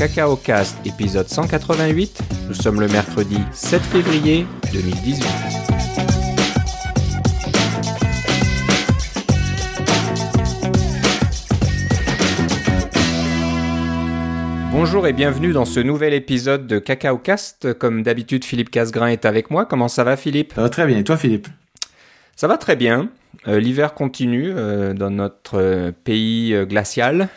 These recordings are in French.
Cacao Cast épisode 188. Nous sommes le mercredi 7 février 2018. Bonjour et bienvenue dans ce nouvel épisode de Cacao Cast. Comme d'habitude, Philippe Casgrain est avec moi. Comment ça va, Philippe? Ça va très bien. Et toi, Philippe? Ça va très bien. Euh, L'hiver continue euh, dans notre euh, pays glacial.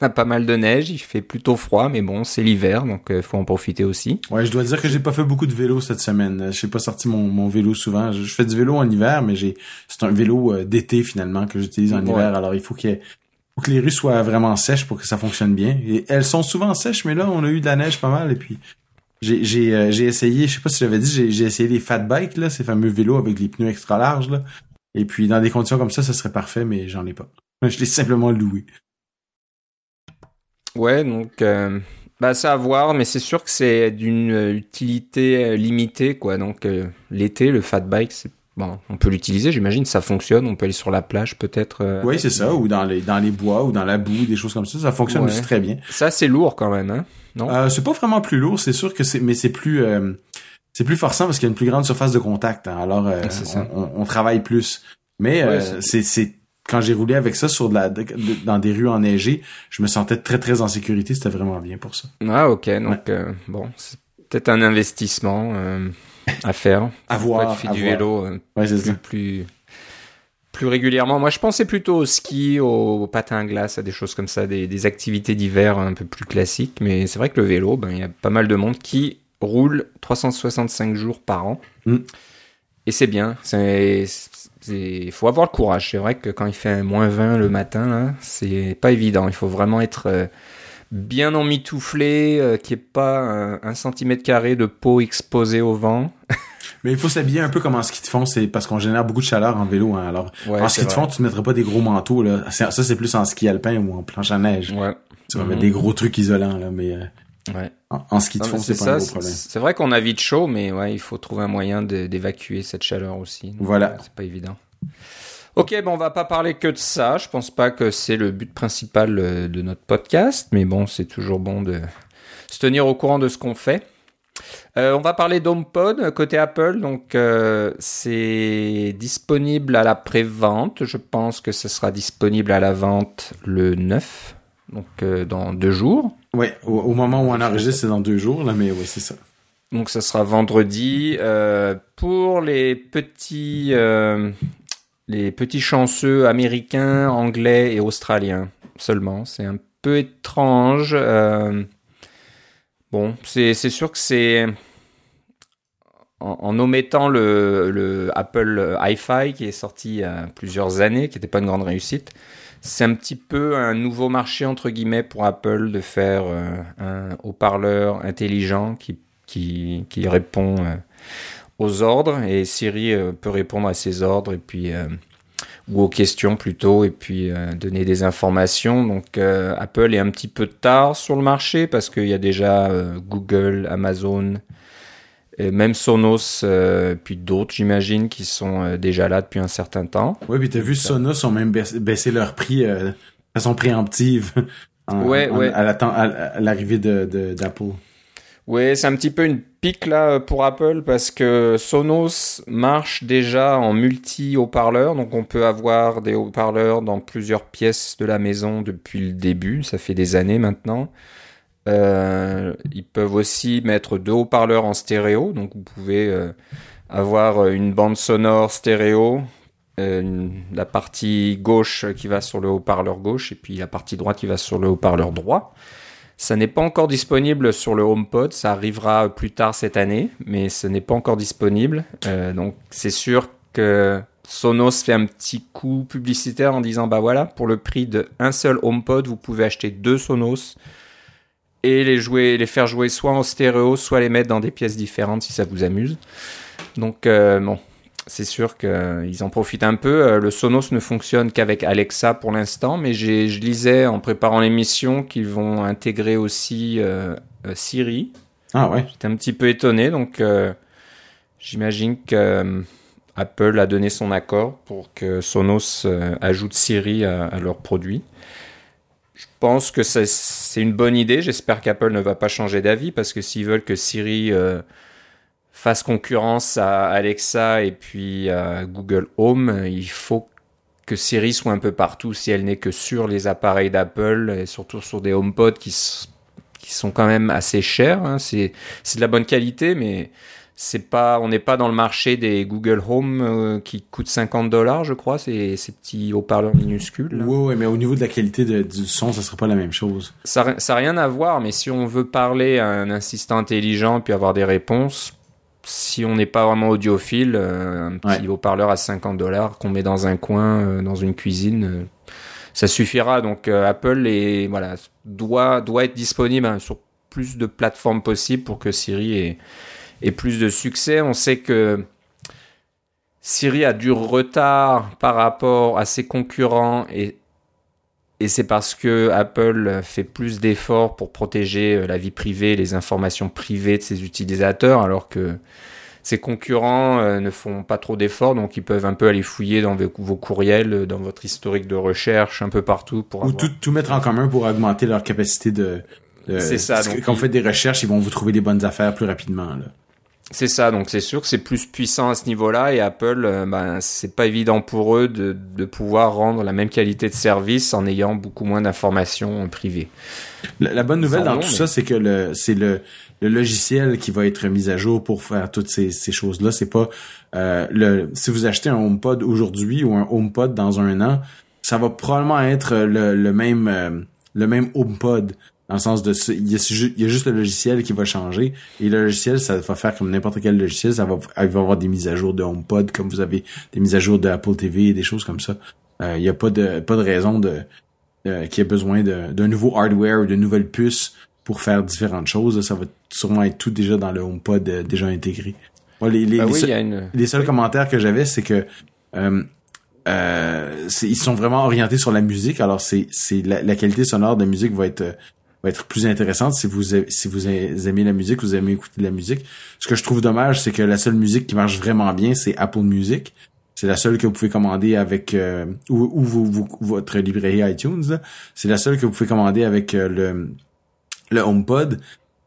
On a pas mal de neige, il fait plutôt froid, mais bon, c'est l'hiver, donc il faut en profiter aussi. Ouais, je dois dire que j'ai pas fait beaucoup de vélo cette semaine. Je n'ai pas sorti mon, mon vélo souvent. Je, fais du vélo en hiver, mais j'ai c'est un vélo euh, d'été finalement que j'utilise en Ouais. hiver. Alors il faut qu'il y ait- que les rues soient vraiment sèches pour que ça fonctionne bien. Et elles sont souvent sèches, mais là on a eu de la neige pas mal et puis j'ai j'ai euh, j'ai essayé, je sais pas si j'avais dit, j'ai j'ai essayé les fat bikes là, ces fameux vélos avec les pneus extra larges là. Et puis dans des conditions comme ça, ça serait parfait, mais j'en ai pas. Je l'ai simplement loué. Ouais, donc euh, bah c'est à voir, mais c'est sûr que c'est d'une utilité euh, limitée, quoi. Donc euh, l'été, le fat bike, c'est bon, on peut l'utiliser, j'imagine, ça fonctionne. On peut aller sur la plage, peut-être. euh, Oui, c'est ça, ou dans les dans les bois ou dans la boue, des choses comme ça, ça fonctionne Ouais. aussi très bien. Ça, c'est lourd quand même, hein Non? Euh, c'est pas vraiment plus lourd, c'est sûr que c'est, mais c'est plus, euh, c'est plus forçant parce qu'il y a une plus grande surface de contact. hein. alors, ça. on, on- on travaille plus. Mais Ouais, c'est quand j'ai roulé avec ça sur de la, de- dans des rues enneigées, je me sentais très très en sécurité. C'était vraiment bien pour ça. Ah, ok. Donc euh, bon, c'est peut-être un investissement euh, à faire. À voir. tu fais du voir. vélo. euh, Ouais, plus, ça. plus, plus régulièrement. Moi, je pensais plutôt au ski, au, patin à glace, à des choses comme ça, des, des activités d'hiver un peu plus classiques. Mais c'est vrai que le vélo, ben, il y a pas mal de monde qui roule 365 jours par an. Mm. Et c'est bien. C'est, il faut avoir le courage. C'est vrai que quand il fait moins 20 le matin, c'est pas évident. Il faut vraiment être euh, bien emmitouflé, euh, qu'il n'y ait pas un, un centimètre carré de peau exposée au vent. Mais il faut s'habiller un peu comme en ski de fond, c'est parce qu'on génère beaucoup de chaleur en vélo. Hein. Alors, Ouais, en ski de fond, tu ne mettrais pas des gros manteaux. Là. Ça, c'est plus en ski alpin ou en planche à neige. Ouais. Tu vas mettre des gros trucs isolants, là, mais euh, Ouais. en, en ski de fond, c'est pas un gros problème. c'est vrai qu'on a vite chaud, mais ouais, il faut trouver un moyen d'évacuer cette chaleur aussi. Donc, Voilà. euh, C'est pas évident. Ok, bon, on va pas parler que de ça. Je pense pas que c'est le but principal euh, de notre podcast, mais bon, c'est toujours bon de se tenir au courant de ce qu'on fait. Euh, on va parler d'HomePod côté Apple, donc euh, c'est disponible à la pré-vente. Je pense que ce sera disponible à la vente le 9, donc euh, dans deux jours. Ouais, au, moment où on enregistre, c'est dans deux jours, là, mais oui, c'est ça. Donc ça sera vendredi. Euh, pour les petits, euh, les petits chanceux américains, anglais et australiens seulement. C'est un peu étrange. euh, bon, c'est sûr que c'est en, en omettant le, le Apple hi-fi qui est sorti il y a plusieurs années, qui n'était pas une grande réussite. C'est un petit peu un nouveau marché entre guillemets pour Apple de faire euh, un haut-parleur intelligent qui qui, répond euh, aux ordres et Siri euh, peut répondre à ses ordres et puis ou aux questions plutôt et puis donner des informations. Donc Apple est un petit peu tard sur le marché parce qu'il y a déjà Google, Amazon, et même Sonos, euh, puis d'autres j'imagine qui sont euh, déjà là depuis un certain temps. Oui, puis t'as vu, Sonos ont même baissé, leur prix euh, de façon préemptive en- Ouais, en- ouais. à l'arrivée de, de- d'Apple. Oui, c'est un petit peu une pique là pour Apple parce que Sonos marche déjà en multi haut-parleurs, donc on peut avoir des haut-parleurs dans plusieurs pièces de la maison depuis le début, ça fait des années maintenant. Euh, ils peuvent aussi mettre deux haut-parleurs en stéréo, donc vous pouvez euh, avoir une bande sonore stéréo, euh, la partie gauche qui va sur le haut-parleur gauche et puis la partie droite qui va sur le haut-parleur droit. Ça n'est pas encore disponible sur le HomePod, ça arrivera plus tard cette année, mais ce n'est pas encore disponible. Euh, donc c'est sûr que Sonos fait un petit coup publicitaire en disant bah voilà, pour le prix de un seul HomePod, vous pouvez acheter deux Sonos et les jouer, les faire jouer soit en stéréo, soit les mettre dans des pièces différentes si ça vous amuse. Donc euh, bon, c'est sûr qu'ils en profitent un peu. Euh, Le Sonos ne fonctionne qu'avec Alexa pour l'instant, mais je lisais en préparant l'émission qu'ils vont intégrer aussi euh, euh, Siri. Ah ouais. J'étais un petit peu étonné, donc euh, j'imagine que euh, Apple a donné son accord pour que Sonos euh, ajoute Siri à, à leurs produits. Je pense que c'est une bonne idée. J'espère qu'Apple ne va pas changer d'avis parce que s'ils veulent que Siri euh, fasse concurrence à Alexa et puis à Google Home, il faut que Siri soit un peu partout si elle n'est que sur les appareils d'Apple et surtout sur des HomePod qui, sont quand même assez chers. Hein. C'est de la bonne qualité, mais c'est pas, on n'est pas dans le marché des Google Home euh, qui coûtent 50 dollars, je crois, ces, ces petits haut-parleurs minuscules. Oui, ouais, mais au niveau de la qualité du son, ça serait pas la même chose. Ça n'a rien à voir, mais si on veut parler à un assistant intelligent puis avoir des réponses, si on n'est pas vraiment audiophile, euh, un petit haut-parleur à 50 dollars qu'on met dans un coin, euh, dans une cuisine, ça suffira. Donc Apple est, voilà, doit, doit être disponible hein, sur plus de plateformes possibles pour que Siri ait et plus de succès. On sait que Siri a du retard par rapport à ses concurrents et, et c'est parce que Apple fait plus d'efforts pour protéger euh, la vie privée, les informations privées de ses utilisateurs, alors que ses concurrents euh, ne font pas trop d'efforts, donc ils peuvent un peu aller fouiller dans vos courriels, dans votre historique de recherche, un peu partout pour ou tout, tout mettre en commun pour augmenter leur capacité de. c'est ça. quand vous faites des recherches, ils vont vous trouver des bonnes affaires plus rapidement. Là. C'est ça, donc c'est sûr que c'est plus puissant à ce niveau-là et Apple, euh, ben, c'est pas évident pour eux de, de, pouvoir rendre la même qualité de service en ayant beaucoup moins d'informations privées. La, bonne nouvelle dans tout ça, c'est que le, c'est le, le logiciel qui va être mis à jour pour faire toutes ces, ces choses-là. C'est pas euh, le, si vous achetez un HomePod aujourd'hui ou un HomePod dans un an, ça va probablement être le, le même euh, le même HomePod dans le sens de il y, a, juste le logiciel qui va changer. Et le logiciel ça va faire comme n'importe quel logiciel ça va il va avoir des mises à jour de HomePod comme vous avez des mises à jour de Apple TV et des choses comme ça. Euh, il y a pas de pas de raison de euh, qu'il y ait besoin d'un nouveau hardware ou de nouvelles puces pour faire différentes choses. Ça va sûrement être tout déjà dans le HomePod euh, déjà intégré. Les, les, ben les, seuls commentaires que j'avais c'est que euh, euh, ils sont vraiment orientés sur la musique. Alors c'est c'est la, la, qualité sonore de la musique va être va être plus intéressante si vous si vous aimez la musique, vous aimez écouter de la musique. Ce que je trouve dommage, c'est que la seule musique qui marche vraiment bien, c'est Apple Music. C'est la seule que vous pouvez commander avec euh, ou, vous, votre librairie iTunes. C'est la seule que vous pouvez commander avec euh, le le HomePod.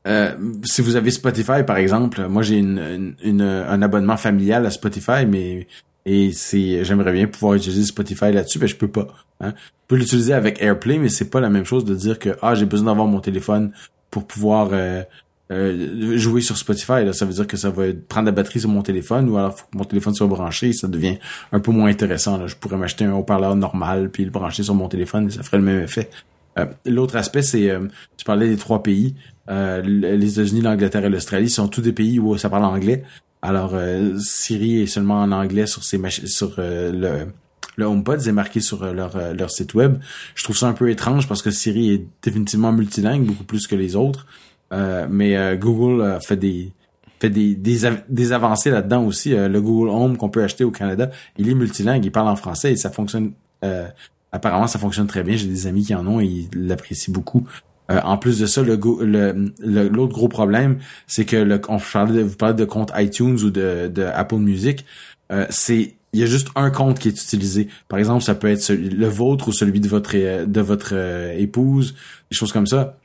Euh, si vous avez Spotify par exemple, moi j'ai une, une, un abonnement familial à Spotify, mais et c'est j'aimerais bien pouvoir utiliser Spotify là-dessus, mais je peux pas. Hein. Peux l'utiliser avec AirPlay, mais c'est pas la même chose de dire que ah j'ai besoin d'avoir mon téléphone pour pouvoir euh, euh, jouer sur Spotify. Là. Ça veut dire que ça va prendre la batterie sur mon téléphone ou alors faut que mon téléphone soit branché ça devient un peu moins intéressant. Là. Je pourrais m'acheter un haut-parleur normal puis le brancher sur mon téléphone et ça ferait le même effet. Euh, l'autre aspect, c'est tu parlais des trois pays. les États-Unis, l'Angleterre et l'Australie sont tous des pays où ça parle anglais. Alors, euh, Siri est seulement en anglais sur ses sur euh, le le HomePod, c'est marqué sur euh, leur, leur site web. Je trouve ça un peu étrange parce que Siri est définitivement multilingue, beaucoup plus que les autres. mais Google fait des fait des, des, avancées là-dedans aussi. le Google Home qu'on peut acheter au Canada, il est multilingue, il parle en français et ça fonctionne. apparemment, ça fonctionne très bien. J'ai des amis qui en ont et ils l'apprécient beaucoup. Euh, en plus de ça, le l'autre gros problème, c'est que le, on parlait de, vous parlez de compte iTunes ou de, de Apple Music, euh, c'est il y a juste un compte qui est utilisé. Par exemple, ça peut être le vôtre ou celui de votre de votre euh, épouse, des choses comme ça.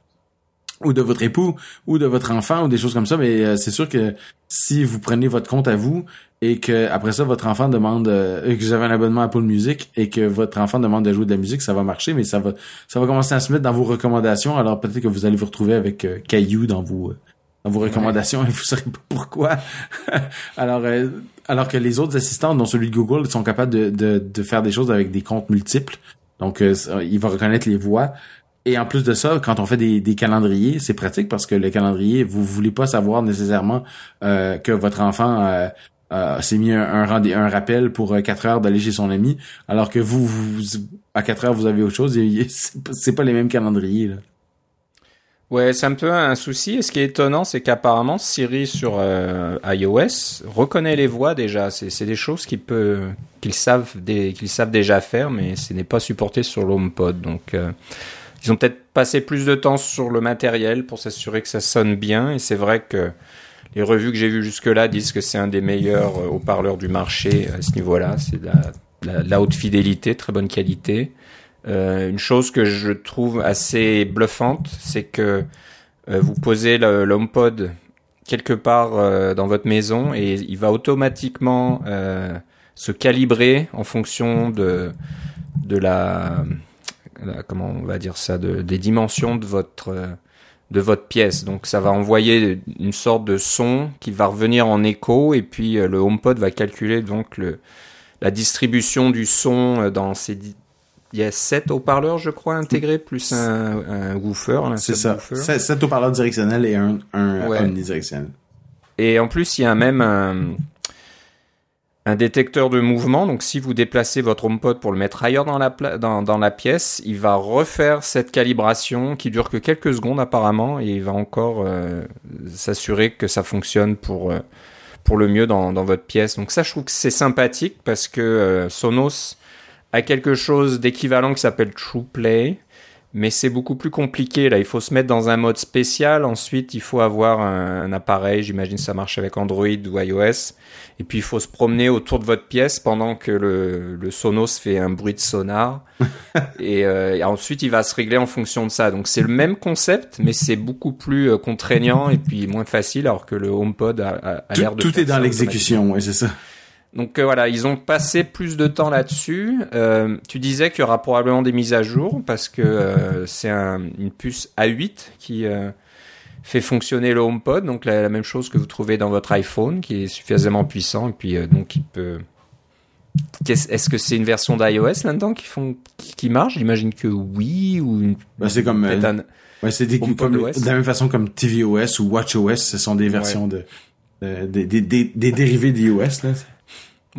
Ou de votre époux ou de votre enfant ou des choses comme ça. Mais euh, c'est sûr que si vous prenez votre compte à vous et que après ça votre enfant demande euh, que vous avez un abonnement à Apple Music et que votre enfant demande de jouer de la musique ça va marcher mais ça va ça va commencer à se mettre dans vos recommandations. Alors peut-être que vous allez vous retrouver avec euh, Caillou dans vos dans vos recommandations et vous saurez pas pourquoi alors alors que les autres assistants dont celui de Google sont capables de, de, de faire des choses avec des comptes multiples donc il va reconnaître les voix et en plus de ça, quand on fait des, des calendriers, c'est pratique parce que le calendrier, vous voulez pas savoir nécessairement euh, que votre enfant euh, euh, s'est mis un, un, un rappel pour 4 heures d'aller chez son ami, alors que vous, vous à 4 heures, vous avez autre chose. C'est pas les mêmes calendriers. Là. Ouais, c'est un peu un souci. Et ce qui est étonnant, c'est qu'apparemment Siri sur iOS reconnaît les voix déjà. C'est des choses qu'ils qu'ils savent, qu'ils savent déjà faire, mais ce n'est pas supporté sur l'HomePod. Donc ils ont peut-être passé plus de temps sur le matériel pour s'assurer que ça sonne bien. Et c'est vrai que les revues que j'ai vues jusque-là disent que c'est un des meilleurs euh, haut-parleurs du marché à ce niveau-là. C'est de la, haute fidélité, très bonne qualité. Euh, une chose que je trouve assez bluffante, c'est que euh, vous posez l'HomePod quelque part euh, dans votre maison et il va automatiquement se calibrer en fonction de la, comment on va dire ça de, des dimensions de votre de votre pièce. Donc ça va envoyer une sorte de son qui va revenir en écho et puis le HomePod va calculer donc le la distribution du son dans ces il y a 7 haut-parleurs, je crois, intégrés, plus un, un woofer. C'est ça. 7 haut-parleurs directionnels et un, un omnidirectionnel. Et en plus, il y a même un, un, détecteur de mouvement. Donc, si vous déplacez votre HomePod pour le mettre ailleurs dans la, dans, dans la pièce, il va refaire cette calibration qui dure que quelques secondes apparemment et il va encore euh, s'assurer que ça fonctionne pour, euh, pour le mieux dans, dans votre pièce. Donc, ça, je trouve que c'est sympathique parce que euh, Sonos à quelque chose d'équivalent qui s'appelle TruePlay, mais c'est beaucoup plus compliqué. Là, il faut se mettre dans un mode spécial. Ensuite, il faut avoir un, appareil. J'imagine ça marche avec Android ou iOS. Et puis, il faut se promener autour de votre pièce pendant que le, le Sonos fait un bruit de sonar. Euh, et, ensuite, il va se régler en fonction de ça. Donc, c'est le même concept, mais c'est beaucoup plus euh, contraignant et puis moins facile, alors que le HomePod a, a, l'air de. Tout est dans l'exécution, oui, c'est ça. Donc euh, voilà, ils ont passé plus de temps là-dessus. Euh, tu disais qu'il y aura probablement des mises à jour parce que euh, c'est une puce A8 qui fait fonctionner le HomePod, donc la, même chose que vous trouvez dans votre iPhone, qui est suffisamment puissant et puis donc il peut. Est-ce que c'est une version d'iOS là-dedans qui font qui, marche? J'imagine que oui ou une. Bah, c'est comme. Ouais, c'est de la même façon comme tvOS ou WatchOS, ce sont des versions de, des, dérivés d'iOS là.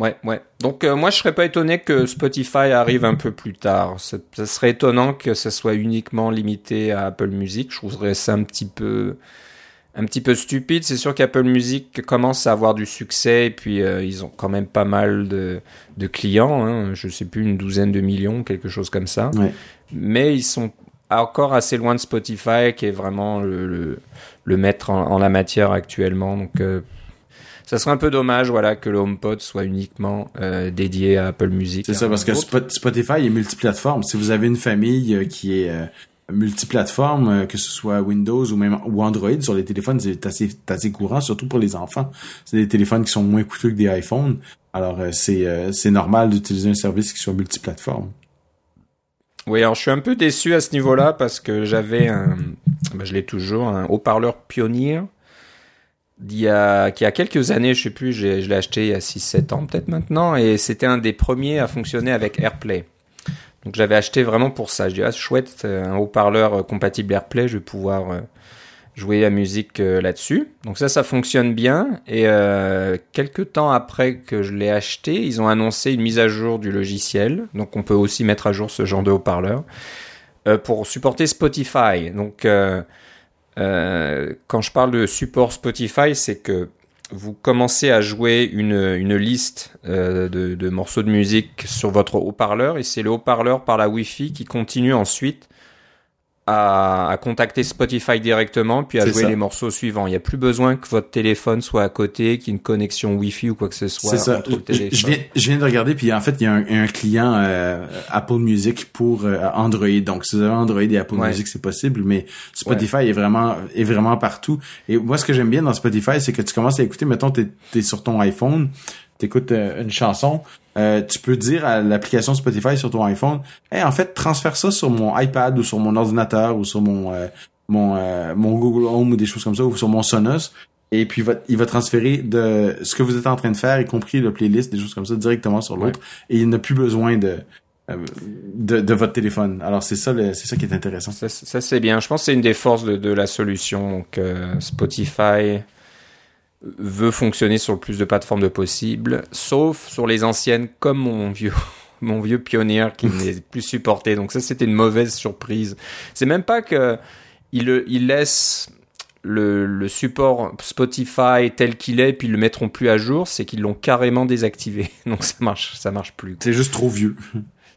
Ouais, ouais. Donc euh, moi je serais pas étonné que Spotify arrive un peu plus tard. Ça serait étonnant que ça soit uniquement limité à Apple Music. Je trouverais ça un petit peu un petit peu stupide. C'est sûr qu'Apple Music commence à avoir du succès et puis euh, ils ont quand même pas mal de, de clients. Hein. Je sais plus une douzaine de millions, quelque chose comme ça. Ouais. Mais ils sont encore assez loin de Spotify qui est vraiment le, le, maître en, la matière actuellement. Donc euh, ça serait un peu dommage, voilà, que le HomePod soit uniquement euh, dédié à Apple Music. C'est ça, parce que Spotify est multiplateforme. Si vous avez une famille euh, qui est euh, multiplateforme, que ce soit Windows ou même ou Android sur les téléphones, c'est assez, assez courant, surtout pour les enfants. C'est des téléphones qui sont moins coûteux que des iPhones. Alors c'est c'est normal d'utiliser un service qui soit multiplateforme. Oui, alors je suis un peu déçu à ce niveau-là parce que j'avais un, ben, je l'ai toujours, un haut-parleur Pioneer il y a, qui a quelques années, je sais plus, je l'ai acheté il y a 6-7 ans peut-être maintenant, et c'était un des premiers à fonctionner avec AirPlay. Donc j'avais acheté vraiment pour ça. Je dis, ah, chouette, un haut-parleur euh, compatible AirPlay, je vais pouvoir euh, jouer la musique euh, là-dessus. Donc ça, ça fonctionne bien. Et euh, quelques temps après que je l'ai acheté, ils ont annoncé une mise à jour du logiciel. Donc on peut aussi mettre à jour ce genre de haut-parleur euh, pour supporter Spotify. Donc euh, quand je parle de support Spotify, c'est que vous commencez à jouer une, une liste euh, de, de, morceaux de musique sur votre haut-parleur et c'est le haut-parleur par la Wi-Fi qui continue ensuite à, contacter Spotify directement, puis à jouer les morceaux suivants. Il n'y a plus besoin que votre téléphone soit à côté, qu'il y ait une connexion Wi-Fi ou quoi que ce soit. C'est ça. Je viens, je viens de regarder, puis en fait, il y a un, client euh, Apple Music pour euh, Android. Donc, si vous avez Android et Apple Music, c'est possible, mais Spotify est vraiment est vraiment partout. Et moi, ce que j'aime bien dans Spotify, c'est que tu commences à écouter, mettons, t'es es sur ton iPhone, t'écoutes euh, une chanson, euh, tu peux dire à l'application Spotify sur ton iPhone, hey, en fait, transfère ça sur mon iPad ou sur mon ordinateur ou sur mon euh, mon mon Google Home ou des choses comme ça ou sur mon Sonos. Et puis il va transférer de ce que vous êtes en train de faire, y compris le playlist, des choses comme ça, directement sur l'autre. Et il n'a plus besoin de de, de, votre téléphone. Alors c'est ça, c'est ça qui est intéressant. Ça, ça c'est bien. Je pense que c'est une des forces de, de la solution. Donc Spotify, veut fonctionner sur le plus de plateformes de possible, sauf sur les anciennes comme mon vieux mon vieux pionnier qui n'est plus supporté. Donc ça c'était une mauvaise surprise. C'est même pas que il, il laisse le, le, support Spotify tel qu'il est, puis ils le mettront plus à jour, c'est qu'ils l'ont carrément désactivé. Donc ça marche, ça marche plus. C'est juste trop vieux.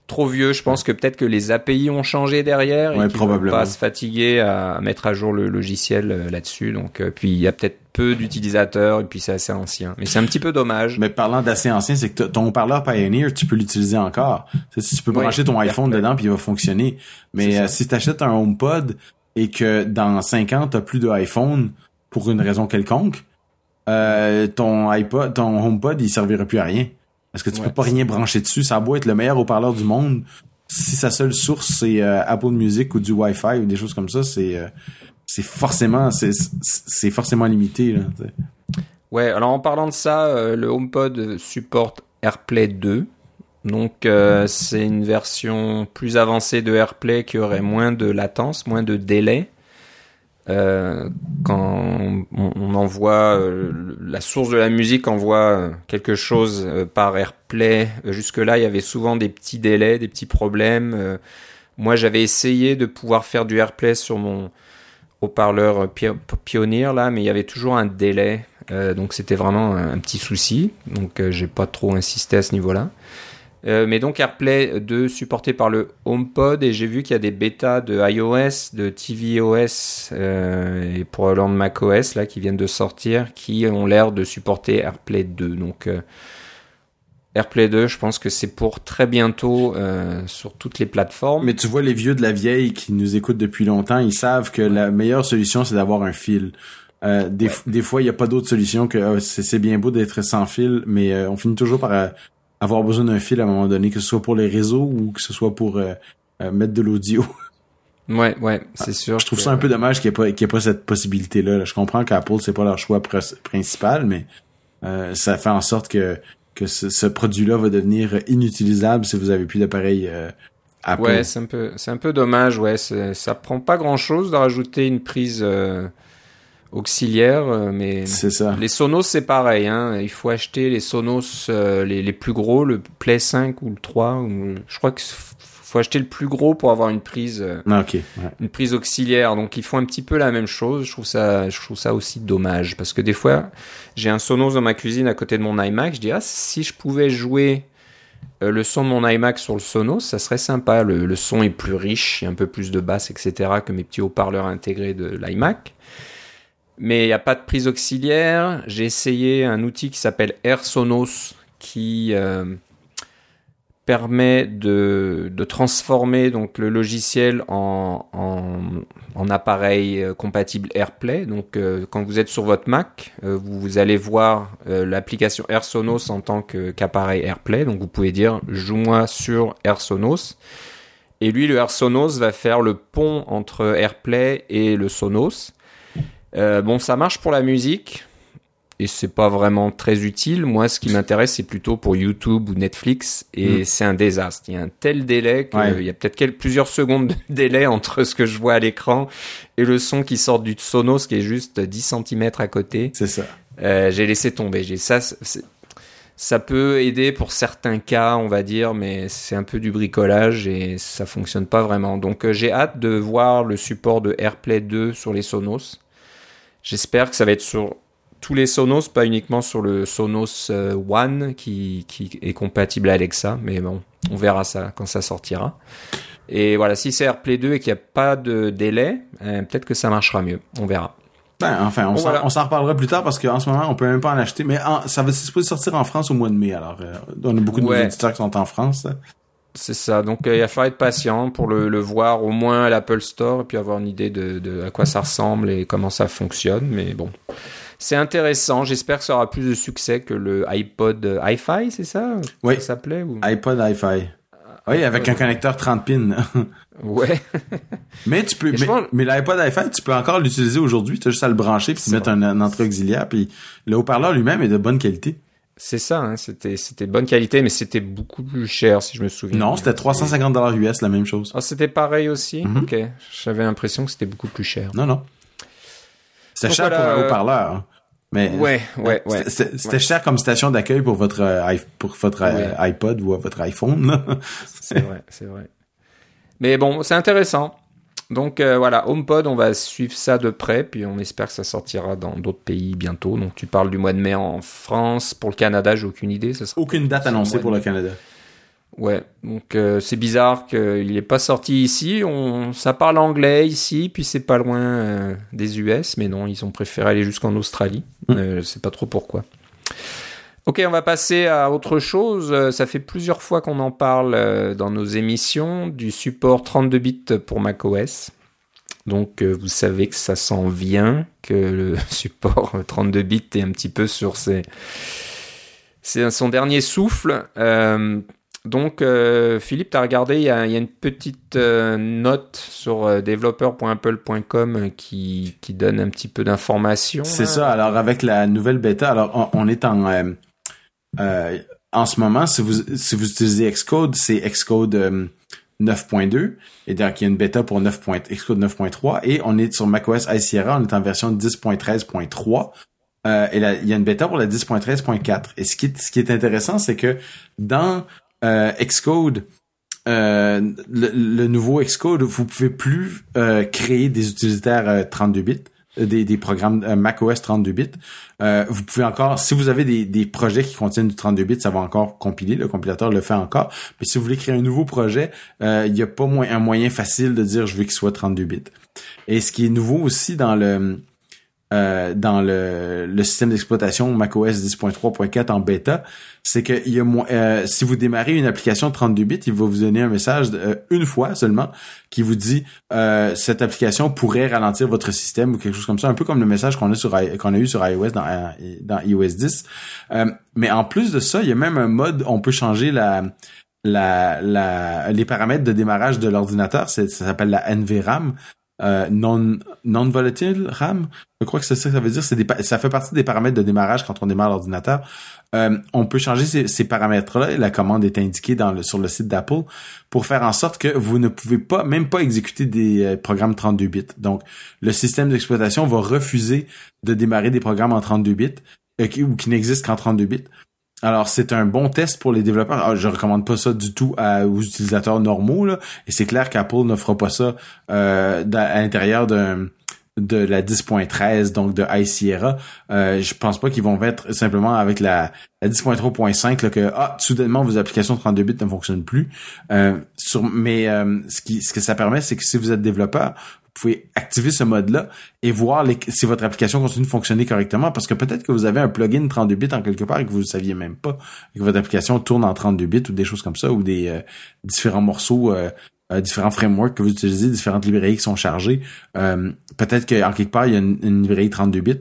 Trop vieux. Je pense que peut-être que les API ont changé derrière Ouais, et qu'ils vont pas se fatiguer à mettre à jour le logiciel euh, là-dessus. Donc, euh, puis il y a peut-être peu d'utilisateurs et puis c'est assez ancien. Mais c'est un petit peu dommage. Mais parlant d'assez ancien, c'est que ton haut-parleur Pioneer, tu peux l'utiliser encore. Tu peux brancher ton iPhone dedans puis il va fonctionner. Mais euh, si tu achètes un HomePod et que dans 5 ans, tu plus de iPhone pour une raison quelconque, euh, ton iPod, ton HomePod, il servira plus à rien. Parce que tu peux pas rien brancher dessus. Ça a beau être le meilleur haut-parleur du monde. Si sa seule source, c'est euh, Apple Music ou du Wi-Fi ou des choses comme ça, c'est euh, c'est forcément c'est forcément limité. Là, ouais, alors en parlant de ça, le HomePod supporte AirPlay 2. Donc c'est une version plus avancée de AirPlay qui aurait moins de latence, moins de délai. Euh, quand on, envoie euh, la source de la musique envoie quelque chose euh, par AirPlay. Jusque là, il y avait souvent des petits délais, des petits problèmes. moi, j'avais essayé de pouvoir faire du AirPlay sur mon haut-parleur Pioneer là, mais il y avait toujours un délai. donc c'était vraiment un, un, petit souci. Donc j'ai pas trop insisté à ce niveau-là. Euh, mais donc AirPlay 2 supporté par le HomePod et j'ai vu qu'il y a des bêtas de iOS, de tvOS euh, et probablement de macOS là qui viennent de sortir qui ont l'air de supporter AirPlay 2. Donc euh, AirPlay 2, je pense que c'est pour très bientôt euh, sur toutes les plateformes. Mais tu vois les vieux de la vieille qui nous écoutent depuis longtemps, ils savent que la meilleure solution c'est d'avoir un fil. Euh, des, des fois, il n'y a pas d'autre solution que c'est bien beau d'être sans fil, mais on finit toujours par avoir besoin d'un fil à un moment donné, que ce soit pour les réseaux ou que ce soit pour euh, euh, mettre de l'audio. Ouais, ouais, c'est sûr. Je trouve ça un peu dommage qu'il n'y ait, ait, pas cette possibilité-là. Je comprends qu'Apple, c'est pas leur choix principal, mais euh, ça fait en sorte que, que ce, produit-là va devenir inutilisable si vous avez plus d'appareil Apple. Ouais, c'est un peu, c'est un peu dommage. Ouais, ça prend pas grand-chose de rajouter une prise auxiliaire, euh, mais ça. les Sonos c'est pareil. Hein. Il faut acheter les Sonos euh, les, les, plus gros, le Play 5 ou le 3. Ou, je crois qu'il faut acheter le plus gros pour avoir une prise, euh, ah, une prise auxiliaire. Donc ils font un petit peu la même chose. Je trouve ça, je trouve ça aussi dommage parce que des fois j'ai un Sonos dans ma cuisine à côté de mon iMac. Je dis ah si je pouvais jouer le son de mon iMac sur le Sonos, ça serait sympa. Le, le son est plus riche, il y a un peu plus de basse, etc. que mes petits haut-parleurs intégrés de l'iMac mais il n'y a pas de prise auxiliaire. J'ai essayé un outil qui s'appelle AirSonos qui euh, permet de, transformer donc le logiciel en, appareil euh, compatible AirPlay. Donc euh, quand vous êtes sur votre Mac, vous, vous, allez voir l'application AirSonos en tant qu'appareil AirPlay. Donc vous pouvez dire joue-moi sur AirSonos. Et lui, le AirSonos va faire le pont entre AirPlay et le Sonos. Euh, bon, ça marche pour la musique et c'est pas vraiment très utile. Moi, ce qui m'intéresse, c'est plutôt pour YouTube ou Netflix et mm. c'est un désastre. Il y a un tel délai qu'il y a peut-être plusieurs secondes de délai entre ce que je vois à l'écran et le son qui sort du Sonos qui est juste 10 cm à côté. C'est ça. Euh, j'ai laissé tomber. J'ai ça. Ça peut aider pour certains cas, on va dire, mais c'est un peu du bricolage et ça fonctionne pas vraiment. Donc euh, j'ai hâte de voir le support de AirPlay 2 sur les Sonos. J'espère que ça va être sur tous les Sonos, pas uniquement sur le Sonos euh, One qui, qui est compatible à Alexa, mais bon, on verra ça quand ça sortira. Et voilà, si c'est AirPlay 2 et qu'il n'y a pas de délai, euh, peut-être que ça marchera mieux. On verra. Ben, enfin, on s'en reparlera plus tard parce qu'en ce moment, on peut même pas en acheter. Mais ça va supposé sortir en France au mois de mai. Alors, euh, on a beaucoup de ouais. qui sont en France. C'est ça. Donc il va falloir être patient pour le, voir au moins à l'Apple Store et puis avoir une idée de, à quoi ça ressemble et comment ça fonctionne. Mais bon, c'est intéressant. J'espère que ça aura plus de succès que le iPod Hi-Fi, c'est ça? Oui. Ça s'appelait ou... iPod Hi-Fi. Oui, avec un connecteur 30 pins. ouais. mais tu peux, mais, l'iPod Hi-Fi, tu peux encore l'utiliser aujourd'hui. Tu as juste à le brancher puis mettre un, un entrée auxiliaire. Puis le haut-parleur lui-même est de bonne qualité. C'est ça, hein, c'était c'était bonne qualité, mais c'était beaucoup plus cher si je me souviens. Non, c'était 350 dollars US, la même chose. Ah, c'était pareil aussi? Mhm. Ok, j'avais l'impression que c'était beaucoup plus cher. Non, non. C'était cher pour un euh, haut-parleur. Hein. Mais ouais, ouais, ouais. C'était cher comme station d'accueil pour votre euh, pour votre euh, iPod ou votre iPhone. c'est vrai, c'est vrai. Mais bon, c'est intéressant. Donc euh, voilà, HomePod, on va suivre ça de près, puis on espère que ça sortira dans d'autres pays bientôt. Donc tu parles du mois de mai en France, pour le Canada, j'ai aucune idée. aucune date annoncée pour le Canada. Ouais, donc euh, c'est bizarre qu'il n'est pas sorti ici. On, ça parle anglais ici, puis c'est pas loin euh, des US, mais non, ils ont préféré aller jusqu'en Australie. Mm. Euh, je sais pas trop pourquoi. Ok, on va passer à autre chose. Ça fait plusieurs fois qu'on en parle dans nos émissions du support 32 bits pour macOS. Donc vous savez que ça s'en vient, que le support 32 bits est un petit peu sur ses... C'est son dernier souffle. Euh, donc, euh, Philippe, tu as regardé, il y, a, une petite euh, note sur euh, developer.apple.com qui, qui donne un petit peu d'informations. C'est ça. Alors, avec la nouvelle bêta, alors on, est en en ce moment, si vous si vous utilisez Xcode, c'est Xcode 9.2 et donc il y a une bêta pour 9. Xcode 9.3 et on est sur macOS High Sierra, on est en version 10.13.3. et là, il y a une bêta pour la 10.13.4. Et ce qui, ce qui est intéressant, c'est que dans euh, Xcode, euh, le, nouveau Xcode, vous pouvez plus euh, créer des utilitaires 32 bits, des, programmes macOS 32 bits. vous pouvez encore, si vous avez des, des projets qui contiennent du 32 bits, ça va encore compiler, le compilateur le fait encore. Mais si vous voulez créer un nouveau projet, il n'y a pas un moyen facile de dire je veux qu'il soit 32 bits. Et ce qui est nouveau aussi dans le euh, dans le, le système d'exploitation macOS 10.3.4 en bêta, c'est que il y a euh, si vous démarrez une application 32 bits, il va vous donner un message euh, une fois seulement qui vous dit cette application pourrait ralentir votre système ou quelque chose comme ça, un peu comme le message qu'on a sur qu'on a eu sur iOS dans, dans iOS 10. mais en plus de ça, il y a même un mode on peut changer la la, la, les paramètres de démarrage de l'ordinateur, ça s'appelle la NVRAM. Euh, non non volatile RAM? Je crois que c'est ça que ça veut dire. Ça fait partie des paramètres de démarrage quand on démarre l'ordinateur. Euh, on peut changer ces, paramètres-là et la commande est indiquée sur le site d'Apple pour faire en sorte que vous ne pouvez pas même pas exécuter des euh, programmes 32 bits. Donc le système d'exploitation va refuser de démarrer des programmes en 32 bits ou qui n'existent qu'en 32 bits. Alors, c'est un bon test pour les développeurs. Ah, je recommande pas ça du tout aux utilisateurs normaux. Et c'est clair qu'Apple ne fera pas ça euh, à l'intérieur de la 10.13, donc de High Sierra. Euh, je pense pas qu'ils vont mettre simplement avec la, la 10.3.5 que ah, soudainement vos applications 32 bits ne fonctionnent plus. Euh, mais euh, ce, ce que ça permet, c'est que si vous êtes développeur, pouvez activer ce mode-là et voir si votre application continue de fonctionner correctement parce que peut-être que vous avez un plugin 32 bits en quelque part et que vous ne saviez même pas que votre application tourne en 32 bits ou des choses comme ça ou des euh, différents morceaux euh, euh, différents frameworks que vous utilisez, différentes librairies qui sont chargées. peut-être qu'en quelque part, il y a une librairie 32 bits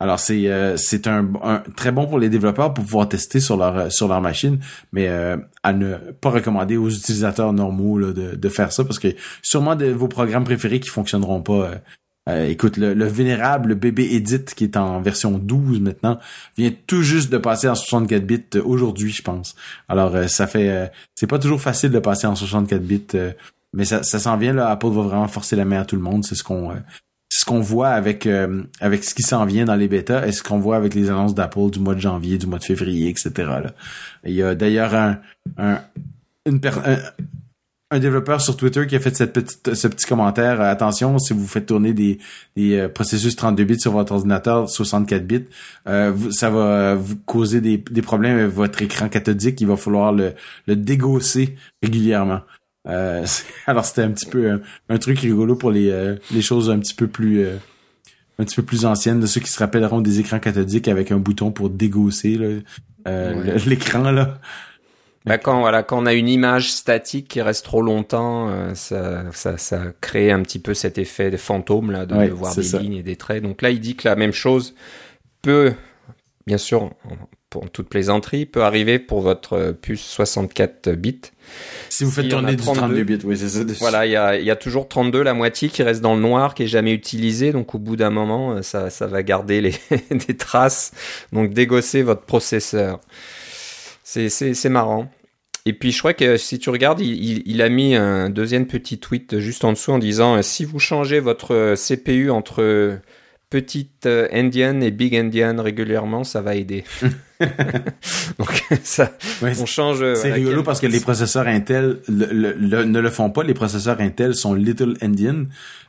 alors c'est euh, c'est un, très bon pour les développeurs pour pouvoir tester sur leur sur leur machine, mais euh, à ne pas recommander aux utilisateurs normaux de, de faire ça parce que sûrement de vos programmes préférés qui fonctionneront pas. Euh, écoute, le, le, vénérable bébé Edit qui est en version 12 maintenant vient tout juste de passer en 64 bits aujourd'hui, je pense. Alors ça fait c'est pas toujours facile de passer en 64 bits mais ça, ça s'en vient là, Apple va vraiment forcer la main à tout le monde, c'est ce qu'on ce qu'on voit avec euh, avec ce qui s'en vient dans les bêtas et ce qu'on voit avec les annonces d'Apple du mois de janvier, du mois de février, etc. Là. Il y a d'ailleurs un un, une un, développeur sur Twitter qui a fait cette petite, ce petit commentaire. Attention, si vous faites tourner des, des euh, processus 32 bits sur votre ordinateur 64 bits, euh, ça va vous causer des, des problèmes avec votre écran cathodique. Il va falloir le, le dégosser régulièrement. Euh, alors c'était un petit peu un, truc rigolo pour les, euh, les choses un petit peu plus euh, un petit peu plus anciennes de ceux qui se rappelleront des écrans cathodiques avec un bouton pour dégausser l'écran là. Bah quand voilà quand on a une image statique qui reste trop longtemps, ça, ça, ça crée un petit peu cet effet de fantôme là de, voir des lignes et des traits. Donc là il dit que la même chose peut bien sûr pour toute plaisanterie, peut arriver pour votre puce 64 bits. Si vous faites tourner du 32 bits, oui, c'est ça. Voilà, il y a, y a, toujours 32, la moitié qui reste dans le noir, qui est jamais utilisé. Donc au bout d'un moment, euh, ça, ça va garder les, des traces. Donc dégosser votre processeur. C'est marrant. Et puis je crois que si tu regardes, il, il, a mis un deuxième petit tweet juste en dessous en disant euh, si vous changez votre euh, CPU entre petite Indian et Big Indian régulièrement, ça va aider. Donc ça, on change. Euh, c'est rigolo parce que les processeurs Intel ne le font pas. Les processeurs Intel sont Little Indian.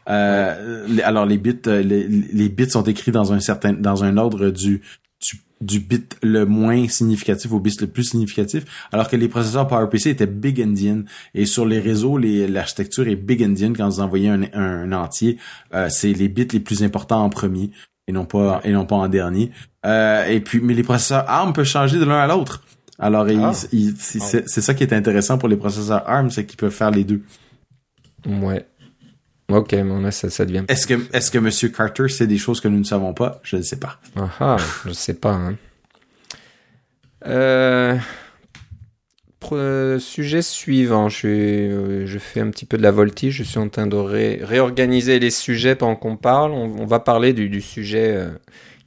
Euh, alors les bits, euh, les, bits sont écrits dans un certain, dans un ordre du, du bit le moins significatif au bit le plus significatif, alors que les processeurs PowerPC étaient big endian. Et sur les réseaux, l'architecture est big endian quand vous envoyez un, un, entier. Euh, c'est les bits les plus importants en premier et non pas et non pas en dernier. Euh, et puis, mais les processeurs ARM peuvent changer de l'un à l'autre. Alors, ah. c'est ça qui est intéressant pour les processeurs ARM, c'est qu'ils peuvent faire les deux. Ouais. Ok, mais ça, ça devient. Est-ce que, est-ce que Monsieur Carter sait des choses que nous ne savons pas? Je ne sais pas. Ah, ah je ne sais pas. Hein. Euh, sujet suivant. Je, euh, je fais un petit peu de la voltige. Je suis en train de réorganiser les sujets pendant qu'on parle. On, va parler du, sujet euh,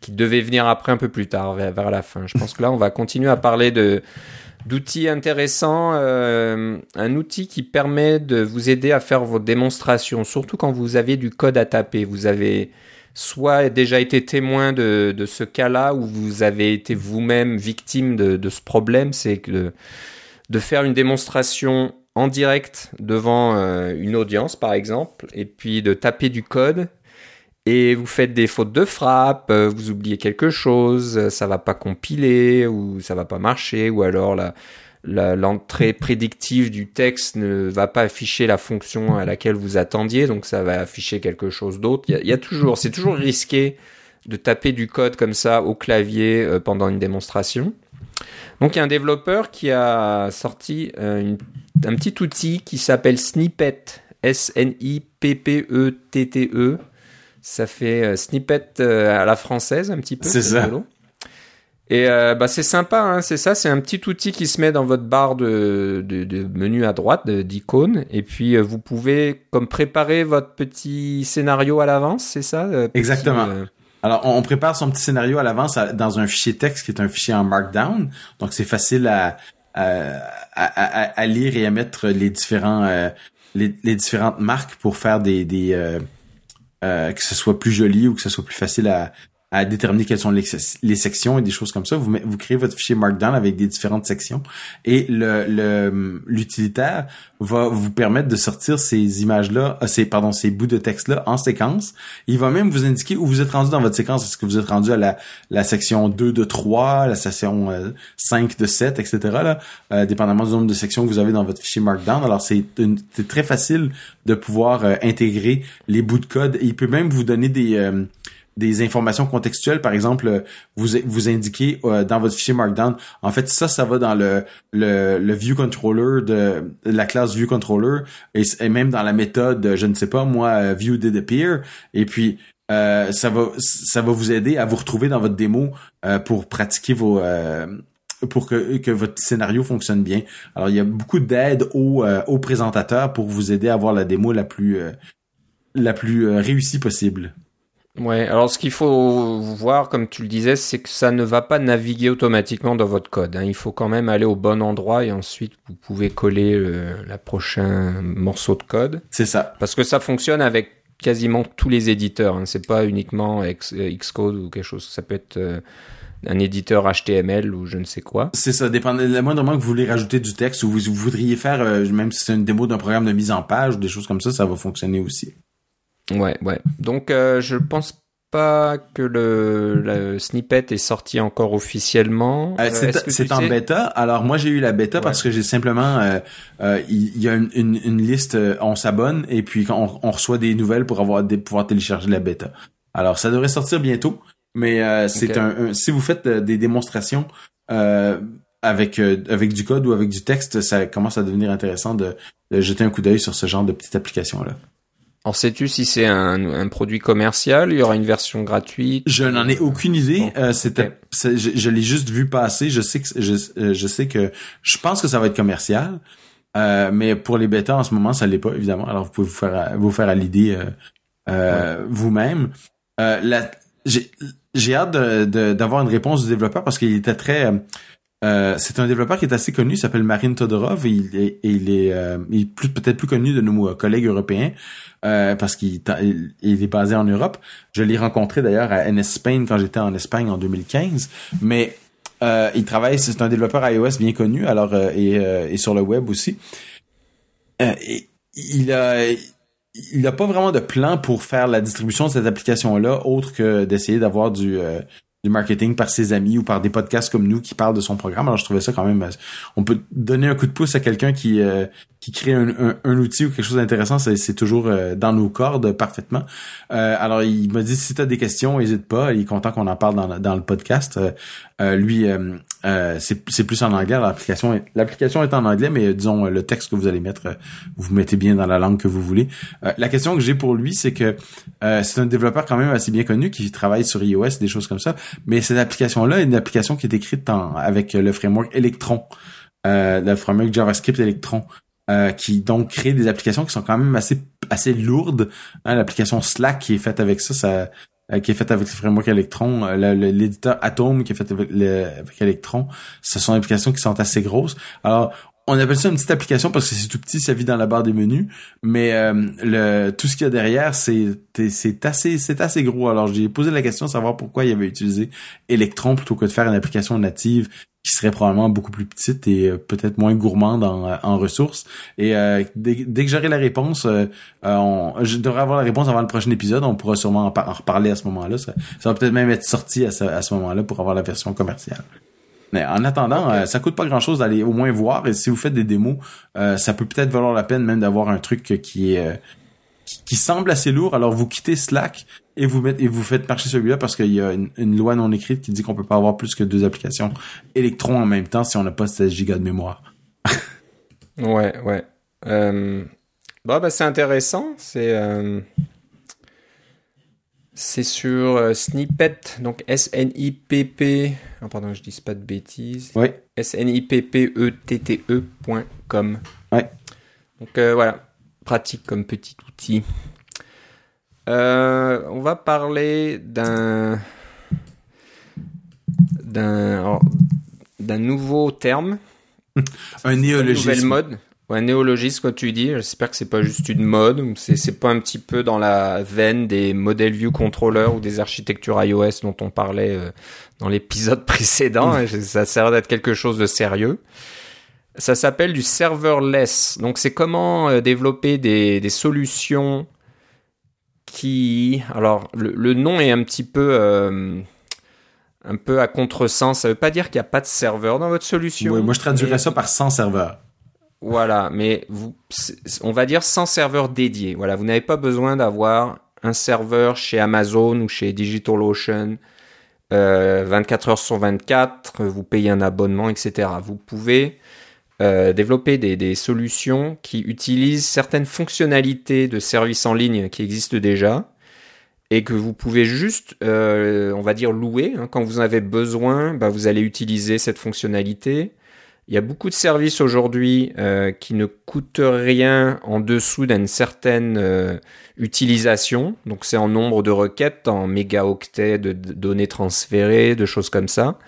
qui devait venir après un peu plus tard, vers la fin. Je pense que là, on va continuer à parler de d'outils intéressants, euh, un outil qui permet de vous aider à faire vos démonstrations, surtout quand vous avez du code à taper. Vous avez soit déjà été témoin de, ce cas-là, ou vous avez été vous-même victime de, ce problème, c'est de, faire une démonstration en direct devant euh, une audience, par exemple, et puis de taper du code et vous faites des fautes de frappe, euh, vous oubliez quelque chose, euh, ça va pas compiler ou ça va pas marcher ou alors l'entrée prédictive du texte ne va pas afficher la fonction à laquelle vous attendiez, donc ça va afficher quelque chose d'autre. Il y, a toujours, c'est toujours risqué de taper du code comme ça au clavier euh, pendant une démonstration. Donc il y a un développeur qui a sorti un petit outil qui s'appelle Snippet, S-N-I-P-P-E-T-T-E. -T -T -E ça fait euh, snippet euh, à la française un petit peu. C'est ça. Et euh, bah c'est sympa, hein, c'est ça, c'est un petit outil qui se met dans votre barre de, de, menu à droite d'icônes, et puis vous pouvez comme préparer votre petit scénario à l'avance, c'est ça Exactement. Alors on, prépare son petit scénario à l'avance dans un fichier texte qui est un fichier en Markdown, donc c'est facile à, à, à, lire et à mettre les différents les, les, différentes marques pour faire des, des euh, que ce soit plus joli ou que ce soit plus facile à, à déterminer quelles sont les, sections et des choses comme ça. Vous, vous créez votre fichier Markdown avec des différentes sections et le l'utilitaire va vous permettre de sortir ces images-là, euh, ces pardon, ces bouts de texte-là en séquence. Il va même vous indiquer où vous êtes rendu dans votre séquence. Est-ce que vous êtes rendu à la, la section 2 de 3, la section 5 euh, de 7, etc. Là, euh, dépendamment du nombre de sections que vous avez dans votre fichier Markdown. Alors c'est très facile de pouvoir intégrer les bouts de code. il peut même vous donner des des informations contextuelles, par exemple, vous vous indiquez euh, dans votre fichier Markdown, en fait, ça, ça va dans le le, le view controller de, la classe view controller et, même dans la méthode, je ne sais pas moi, euh, view did appear, et puis euh, ça va ça va vous aider à vous retrouver dans votre démo pour pratiquer vos pour que, que votre scénario fonctionne bien. Alors il y a beaucoup d'aide aux, aux présentateurs pour vous aider à avoir la démo la plus la plus réussie possible. Ouais, alors ce qu'il faut voir, comme tu le disais, c'est que ça ne va pas naviguer automatiquement dans votre code. Hein. Il faut quand même aller au bon endroit et ensuite vous pouvez coller le la prochain morceau de code. C'est ça. Parce que ça fonctionne avec quasiment tous les éditeurs. Hein. C'est pas uniquement Xcode ou quelque chose. Ça peut être euh, un éditeur HTML ou je ne sais quoi. C'est ça, dépend le moindrement que vous voulez rajouter du texte ou vous, voudriez faire, euh, même si c'est une démo d'un programme de mise en page ou des choses comme ça, ça va fonctionner aussi. Ouais, ouais. Donc, euh, je pense pas que le, snippet est sorti encore officiellement. Euh, euh, c'est en bêta. Alors moi j'ai eu la bêta parce que j'ai simplement il y, a une, une, liste, on s'abonne et puis on, on, reçoit des nouvelles pour avoir des, pouvoir télécharger la bêta. Alors ça devrait sortir bientôt, mais c'est un, si vous faites des démonstrations avec avec du code ou avec du texte, ça commence à devenir intéressant de, de jeter un coup d'œil sur ce genre de petite application là. Alors sais-tu si c'est un, un, produit commercial? Il y aura une version gratuite? Je n'en ai aucune idée. Euh, c'était, je, l'ai juste vu passer. Je sais que je, euh, je, sais que je pense que ça va être commercial, euh, mais pour les bêtas en ce moment, ça l'est pas évidemment. Alors vous pouvez vous faire vous faire à l'idée euh, vous-même. j'ai, j'ai hâte de, d'avoir une réponse du développeur parce qu'il était très euh, c'est un développeur qui est assez connu, il s'appelle Marine Todorov et il est, euh, il est peut-être plus connu de nos euh, collègues européens parce qu'il il est basé en Europe. Je l'ai rencontré d'ailleurs à NS Spain quand j'étais en Espagne en 2015. Mais il travaille, c'est un développeur iOS bien connu, alors et, et sur le web aussi. Il a il n'a pas vraiment de plan pour faire la distribution de cette application-là, autre que d'essayer d'avoir du du marketing par ses amis ou par des podcasts comme nous qui parlent de son programme. Alors je trouvais ça quand même, on peut donner un coup de pouce à quelqu'un qui qui crée un, un, outil ou quelque chose d'intéressant, c'est toujours dans nos cordes parfaitement. alors il m'a dit si tu as des questions, n'hésite pas. Il est content qu'on en parle dans, dans le podcast. lui, c'est plus en anglais. L'application l'application est en anglais, mais disons le texte que vous allez mettre, vous mettez bien dans la langue que vous voulez. la question que j'ai pour lui, c'est que c'est un développeur quand même assez bien connu qui travaille sur iOS, des choses comme ça. Mais cette application-là est une application qui est écrite avec le framework Electron, euh, le framework JavaScript Electron. Euh, qui donc crée des applications qui sont quand même assez assez lourdes. Hein, L'application Slack qui est faite avec ça, ça euh, qui est faite avec le framework Electron, l'éditeur Atom qui est fait avec, avec Electron, ce sont des applications qui sont assez grosses. Alors, on appelle ça une petite application parce que c'est tout petit, ça vit dans la barre des menus, mais euh, le tout ce qu'il y a derrière, c'est c'est assez c'est assez gros. Alors j'ai posé la question de savoir pourquoi il avait utilisé Electron plutôt que de faire une application native qui serait probablement beaucoup plus petite et euh, peut-être moins gourmande en, euh, en ressources. Et dès, que j'aurai la réponse, je devrais avoir la réponse avant le prochain épisode. On pourra sûrement en, reparler à ce moment-là. Ça, ça va peut-être même être sorti à à ce moment-là pour avoir la version commerciale. Mais en attendant, euh, ça coûte pas grand chose d'aller au moins voir. Et si vous faites des démos, euh, ça peut peut-être valoir la peine même d'avoir un truc qui est euh, qui, semble assez lourd. Alors vous quittez Slack et vous mettez et vous faites marcher celui-là parce qu'il y a une, loi non écrite qui dit qu'on peut pas avoir plus que deux applications électrons en même temps si on n'a pas 16 gigas de mémoire. ouais, ouais. Bon, bah, c'est intéressant. C'est c'est sur euh, Snippet, donc S-N-I-P-P. Oh, pardon, je dis pas de bêtises. Oui. S-N-I-P-P-E-T-T-E.com. Ouais. Donc euh, voilà, pratique comme petit outil. Euh, on va parler d'un d'un d'un nouveau terme. un néologisme. Une nouvelle mode. Un néologisme, comme tu dis. J'espère que c'est pas juste une mode. C'est, c'est pas un petit peu dans la veine des model view controllers ou des architectures iOS dont on parlait euh, dans l'épisode précédent. Ça sert d'être quelque chose de sérieux. Ça s'appelle du serverless. Donc c'est comment euh, développer des, des solutions qui, alors le, nom est un petit peu euh, un peu à contresens. Ça veut pas dire qu'il n'y a pas de serveur dans votre solution. Oui, moi je traduirais ça par sans serveur. Voilà, mais vous, on va dire sans serveur dédié. Voilà, vous n'avez pas besoin d'avoir un serveur chez Amazon ou chez DigitalOcean 24 euh, heures sur 24, vous payez un abonnement, etc. Vous pouvez euh, développer des, solutions qui utilisent certaines fonctionnalités de services en ligne qui existent déjà et que vous pouvez juste, euh, on va dire, louer. Hein. Quand vous en avez besoin, bah, vous allez utiliser cette fonctionnalité. Il y a beaucoup de services aujourd'hui euh, qui ne coûtent rien en dessous d'une certaine utilisation. Donc c'est en nombre de requêtes, en mégaoctets de, données transférées, de choses comme ça.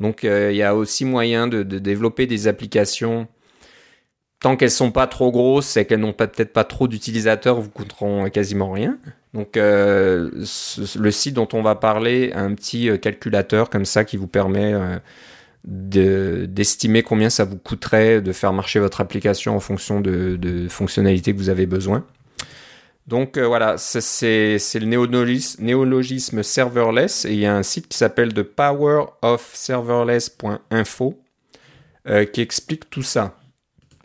Donc euh, il y a aussi moyen de, développer des applications tant qu'elles sont pas trop grosses et qu'elles n'ont peut-être pas trop d'utilisateurs, vous coûteront quasiment rien. Donc le site dont on va parler a un petit calculateur comme ça qui vous permet d'estimer combien ça vous coûterait de faire marcher votre application en fonction de, fonctionnalités que vous avez besoin. Donc euh, voilà, c'est le néologisme, serverless et il y a un site qui s'appelle The euh, qui explique tout ça.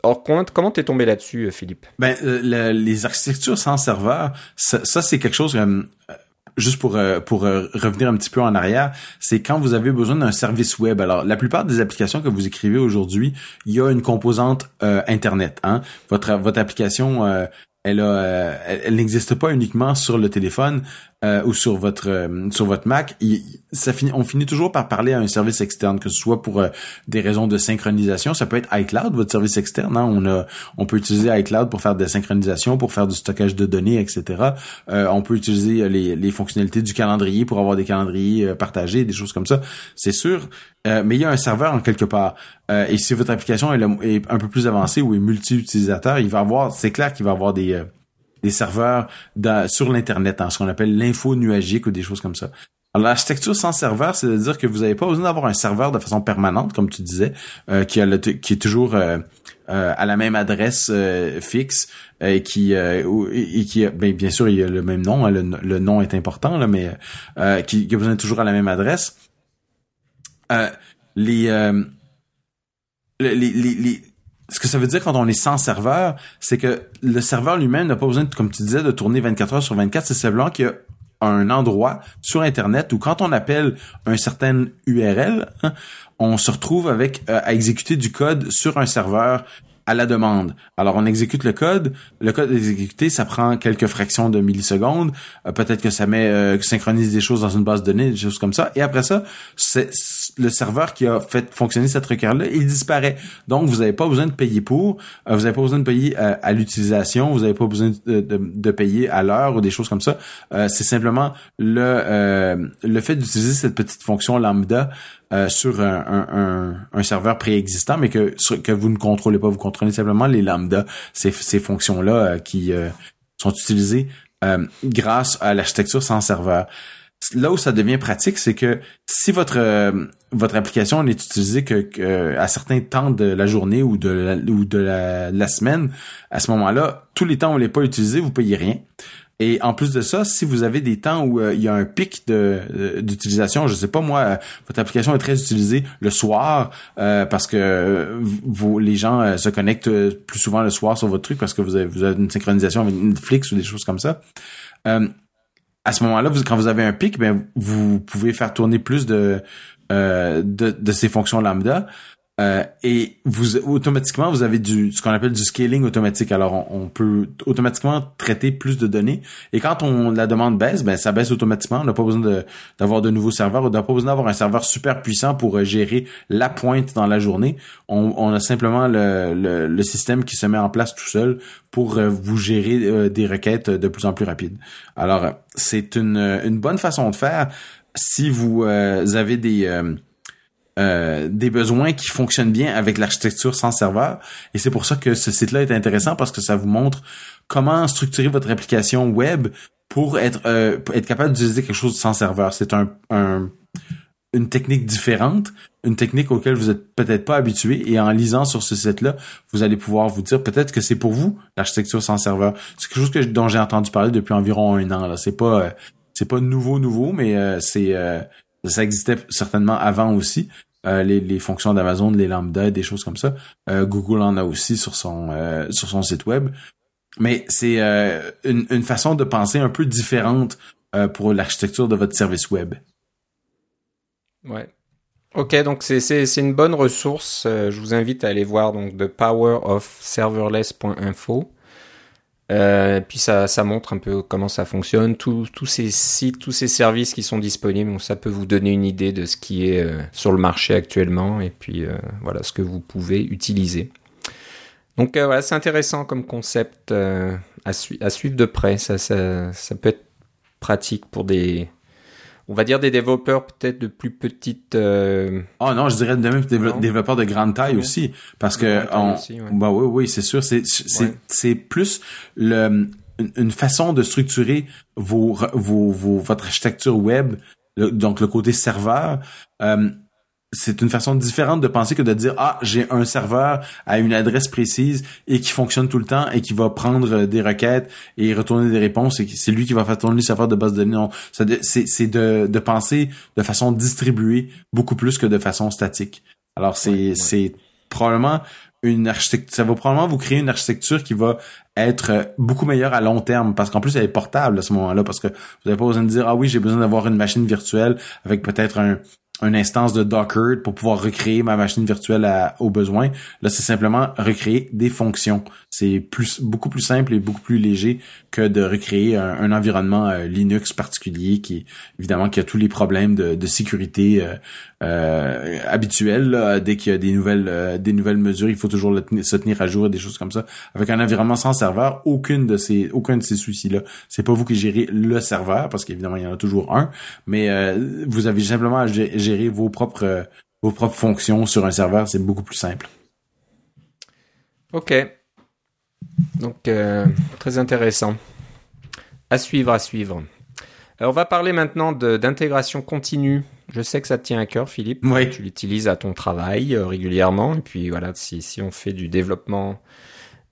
Alors comment t'es tombé là-dessus, Philippe? Ben euh, les architectures sans serveur, ça, c'est quelque chose juste pour euh, euh, revenir un petit peu en arrière, c'est quand vous avez besoin d'un service web. Alors, la plupart des applications que vous écrivez aujourd'hui, il y a une composante euh, internet. Hein? Votre application elle, a, elle, n'existe pas uniquement sur le téléphone euh, ou sur votre euh, sur votre Mac. on finit toujours par parler à un service externe, que ce soit pour euh, des raisons de synchronisation. Ça peut être iCloud, votre service externe. Hein. On a, on peut utiliser iCloud pour faire de la synchronisation, pour faire du stockage de données, etc. on peut utiliser les, les fonctionnalités du calendrier pour avoir des calendriers partagés, des choses comme ça. C'est sûr. mais il y a un serveur en quelque part. et si votre application est, un peu plus avancée ou est multi-utilisateur, il va avoir, c'est clair qu'il va avoir des des serveurs sur l'internet, en hein, ce qu'on appelle l'info nuagique ou des choses comme ça. Alors, l'architecture sans serveur, c'est de dire que vous n'avez pas besoin d'avoir un serveur de façon permanente, comme tu disais, euh, qui, est toujours euh, euh, à la même adresse fixe et qui et qui ben, bien sûr il y a le même nom, hein, le, nom est important là, mais qui, qui, a besoin toujours à la même adresse. les, les, les, les ce que ça veut dire quand on est sans serveur, c'est que le serveur lui-même n'a pas besoin, comme tu disais, de tourner 24 heures sur 24. C'est simplement qu'il y a un endroit sur Internet où quand on appelle un certain URL, hein, on se retrouve avec euh, à exécuter du code sur un serveur à la demande. Alors on exécute le code, le code exécuté, ça prend quelques fractions de millisecondes, euh, peut-être que ça met euh, synchronise des choses dans une base de données, des choses comme ça et après ça, c'est le serveur qui a fait fonctionner cette requête là, il disparaît. Donc vous n'avez pas besoin de payer pour, euh, vous n'avez pas besoin de payer à l'utilisation, vous n'avez pas besoin de, payer à l'heure ou des choses comme ça. c'est simplement le le fait d'utiliser cette petite fonction lambda euh, sur un, un, serveur préexistant, mais que, que vous ne contrôlez pas. Vous contrôlez simplement les lambda, ces, ces fonctions-là euh, qui euh, sont utilisées grâce à l'architecture sans serveur. Là où ça devient pratique, c'est que si votre votre application n'est utilisée que, à certains temps de la journée ou de la, ou de la, la semaine, à ce moment-là, tous les temps où vous ne pas utilisé, vous payez rien. Et en plus de ça, si vous avez des temps où euh, il y a un pic euh, d'utilisation, je sais pas moi, euh, votre application est très utilisée le soir parce que vous, les gens se connectent plus souvent le soir sur votre truc parce que vous avez, vous avez une synchronisation avec Netflix ou des choses comme ça. à ce moment-là, quand vous avez un pic, ben vous pouvez faire tourner plus de de, de ces fonctions lambda. Euh, et vous automatiquement vous avez du ce qu'on appelle du scaling automatique. Alors on, peut automatiquement traiter plus de données. Et quand on la demande baisse, ben ça baisse automatiquement. On n'a pas besoin d'avoir de, nouveaux serveurs. On n'a pas besoin d'avoir un serveur super puissant pour euh, gérer la pointe dans la journée. On, on a simplement le, le, le, système qui se met en place tout seul pour euh, vous gérer des requêtes de plus en plus rapides. Alors c'est une, une bonne façon de faire si vous avez des euh, des besoins qui fonctionnent bien avec l'architecture sans serveur. Et c'est pour ça que ce site-là est intéressant parce que ça vous montre comment structurer votre application web pour être euh, être capable d'utiliser quelque chose sans serveur. C'est un, une technique différente, une technique auquel vous êtes peut-être pas habitué. Et en lisant sur ce site-là, vous allez pouvoir vous dire peut-être que c'est pour vous l'architecture sans serveur. C'est quelque chose que dont j'ai entendu parler depuis environ un an. C'est pas euh, c'est pas nouveau nouveau, mais c'est ça existait certainement avant aussi. Euh, les, les, fonctions d'Amazon, les lambda, des choses comme ça. Euh, Google en a aussi sur son euh, sur son site web. Mais c'est une, une, façon de penser un peu différente pour l'architecture de votre service web. Ouais. Ok, donc c'est une bonne ressource. je vous invite à aller voir donc the power Euh, puis ça, montre un peu comment ça fonctionne, tous ces sites, tous ces services qui sont disponibles. Ça peut vous donner une idée de ce qui est euh, sur le marché actuellement et puis euh, voilà ce que vous pouvez utiliser. Donc voilà, c'est intéressant comme concept à, suivre de près. Ça, peut être pratique pour des, on va dire des développeurs peut-être de plus petites. Euh... Oh non, je dirais même des développeurs de grande taille aussi, parce que on... bah oui, oui, c'est sûr, c'est c'est c'est plus le une façon de structurer vos, vos, vos votre architecture web, donc le côté serveur. Euh, c'est une façon différente de penser que de dire ah j'ai un serveur à une adresse précise et qui fonctionne tout le temps et qui va prendre des requêtes et retourner des réponses et c'est lui qui va faire tourner le serveur de base de données. Non, c'est de, de penser de façon distribuée beaucoup plus que de façon statique. Alors c'est c'est probablement une architecture, ça va probablement vous créer une architecture qui va être beaucoup meilleure à long terme parce qu'en plus elle est portable à ce moment-là parce que vous n'avez pas besoin de dire ah oui j'ai besoin d'avoir une machine virtuelle avec peut-être un une instance de Docker pour pouvoir recréer ma machine virtuelle au besoin. Là, c'est simplement recréer des fonctions. C'est plus beaucoup plus simple et beaucoup plus léger que de recréer un, environnement euh, Linux particulier qui, évidemment, qui a tous les problèmes de, de sécurité euh, euh, habituels. Dès qu'il y a des nouvelles euh, des nouvelles mesures, il faut toujours se tenir à jour, des choses comme ça. Avec un environnement sans serveur, aucune de ces aucun de ces soucis-là. C'est pas vous qui gérez le serveur parce qu'évidemment il y en a toujours un, mais vous avez simplement à gérer vos propres, vos propres fonctions sur un serveur. C'est beaucoup plus simple. Ok. Donc, euh, très intéressant. À suivre, à suivre. on va parler maintenant d'intégration continue. Je sais que ça te tient à cœur, Philippe. Oui. Tu l'utilises à ton travail régulièrement. Et puis voilà, si, si on fait du développement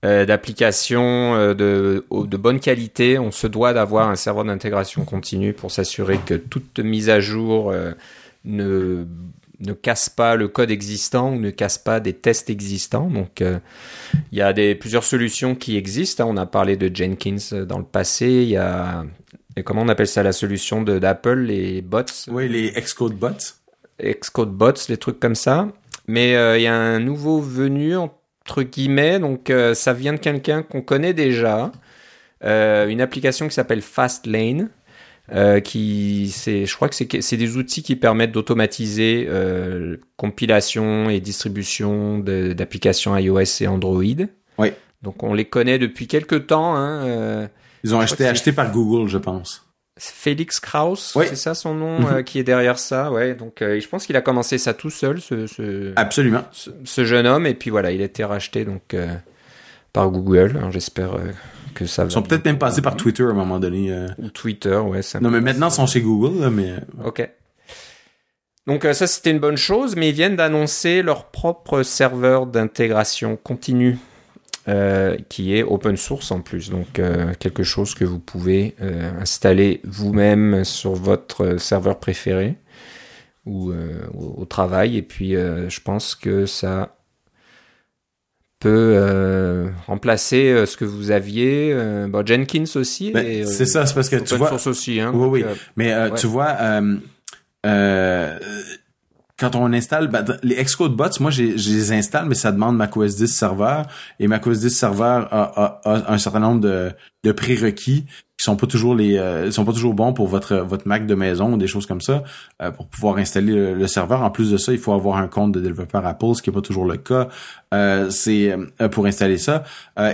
d'applications de, de bonne qualité, on se doit d'avoir un serveur d'intégration continue pour s'assurer que toute mise à jour ne ne casse pas le code existant ou ne casse pas des tests existants. Donc, euh, il y a des, plusieurs solutions qui existent. Hein. On a parlé de Jenkins euh, dans le passé. Il y a, comment on appelle ça, la solution d'Apple, les bots? Oui, les Xcode bots. Xcode bots, les trucs comme ça. Mais euh, il y a un nouveau venu, entre guillemets. Donc, ça vient de quelqu'un qu'on connaît déjà. une application qui s'appelle Fastlane. Euh, qui c'est je crois que c'est des outils qui permettent d'automatiser euh, compilation et distribution d'applications iOS et Android. Oui. Donc on les connaît depuis quelques temps. Hein, euh, Ils ont été achetés par Google, je pense. Félix Krauss, c'est ça son nom mhm. euh, qui est derrière ça, ouais. Donc je pense qu'il a commencé ça tout seul, ce, ce absolument, ce, jeune homme, et puis voilà, il a été racheté donc par Google. J'espère que ça Ils sont peut-être même passés par Twitter à un moment donné. Euh. Ou Twitter, ouais. Ça non, mais maintenant ils sont chez Google, là, mais. Euh, ok. Donc euh, ça c'était une bonne chose, mais ils viennent d'annoncer leur propre serveur d'intégration continue, qui est open source en plus, donc quelque chose que vous pouvez installer vous-même sur votre serveur préféré ou au travail. Et puis je pense que ça peut euh, remplacer euh, ce que vous aviez. Euh, bon, Jenkins aussi. Ben, c'est ça, c'est parce que tu vois. Source aussi, hein, oui, oui. Mais tu vois, quand on installe ben, les Xcode bots, moi je les installe, mais ça demande macOS 10 serveur et macOS 10 serveur a, a, un certain nombre de, de prérequis qui sont pas toujours les euh, sont pas toujours bons pour votre votre Mac de maison ou des choses comme ça euh, pour pouvoir installer le, serveur. En plus de ça, il faut avoir un compte de développeur Apple, ce qui est pas toujours le cas. Euh, c'est pour installer ça.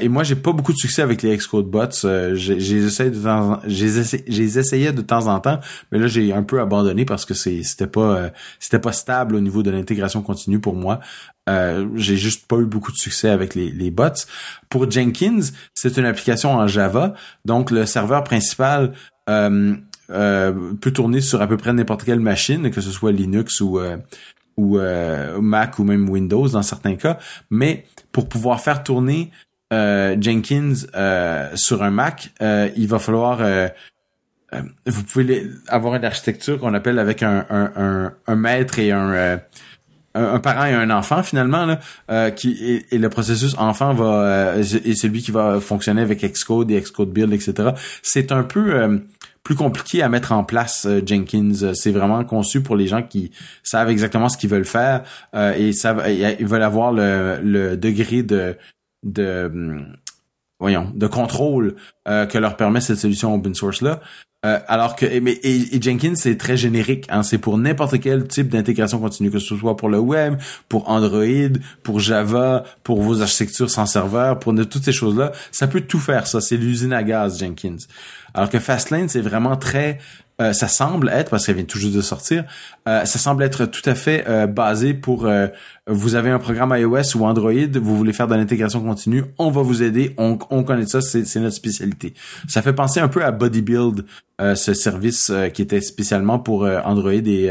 et moi, j'ai pas beaucoup de succès avec les Xcode bots. j'ai essayé de temps, j'ai essayé de temps en temps, mais là j'ai un peu abandonné parce que c'était pas c'était pas stable au niveau de l'intégration continue pour moi. Euh, j'ai juste pas eu beaucoup de succès avec les, les bots. Pour Jenkins, c'est une application en Java, donc le serveur principal euh, euh, peut tourner sur à peu près n'importe quelle machine, que ce soit Linux ou ou Mac ou même Windows dans certains cas. Mais pour pouvoir faire tourner Jenkins sur un Mac, il va falloir vous pouvez avoir une architecture qu'on appelle avec un, un, un, un maître et un un, parent et un enfant finalement là, euh, qui et, le processus enfant va euh, est celui qui va fonctionner avec Xcode et Xcode build etc. C'est un peu euh, plus compliqué à mettre en place Jenkins. C'est vraiment conçu pour les gens qui savent exactement ce qu'ils veulent faire et savent ils veulent avoir le, le degré de de hum, voyons de contrôle que leur permet cette solution open source là. Euh, alors que et, Jenkins c'est très générique, hein, c'est pour n'importe quel type d'intégration continue, que ce soit pour le web, pour Android, pour Java, pour vos architectures sans serveur, pour toutes ces choses-là, ça peut tout faire. Ça, c'est l'usine à gaz Jenkins. Alors que Fastlane c'est vraiment très euh, ça semble être, parce qu'elle vient tout juste de sortir, euh, ça semble être tout à fait euh, basé pour vous avez un programme iOS ou Android, vous voulez faire de l'intégration continue, on va vous aider, on, on connaît ça, c'est notre spécialité. Ça fait penser un peu à Bodybuild, ce service qui était spécialement pour Android et,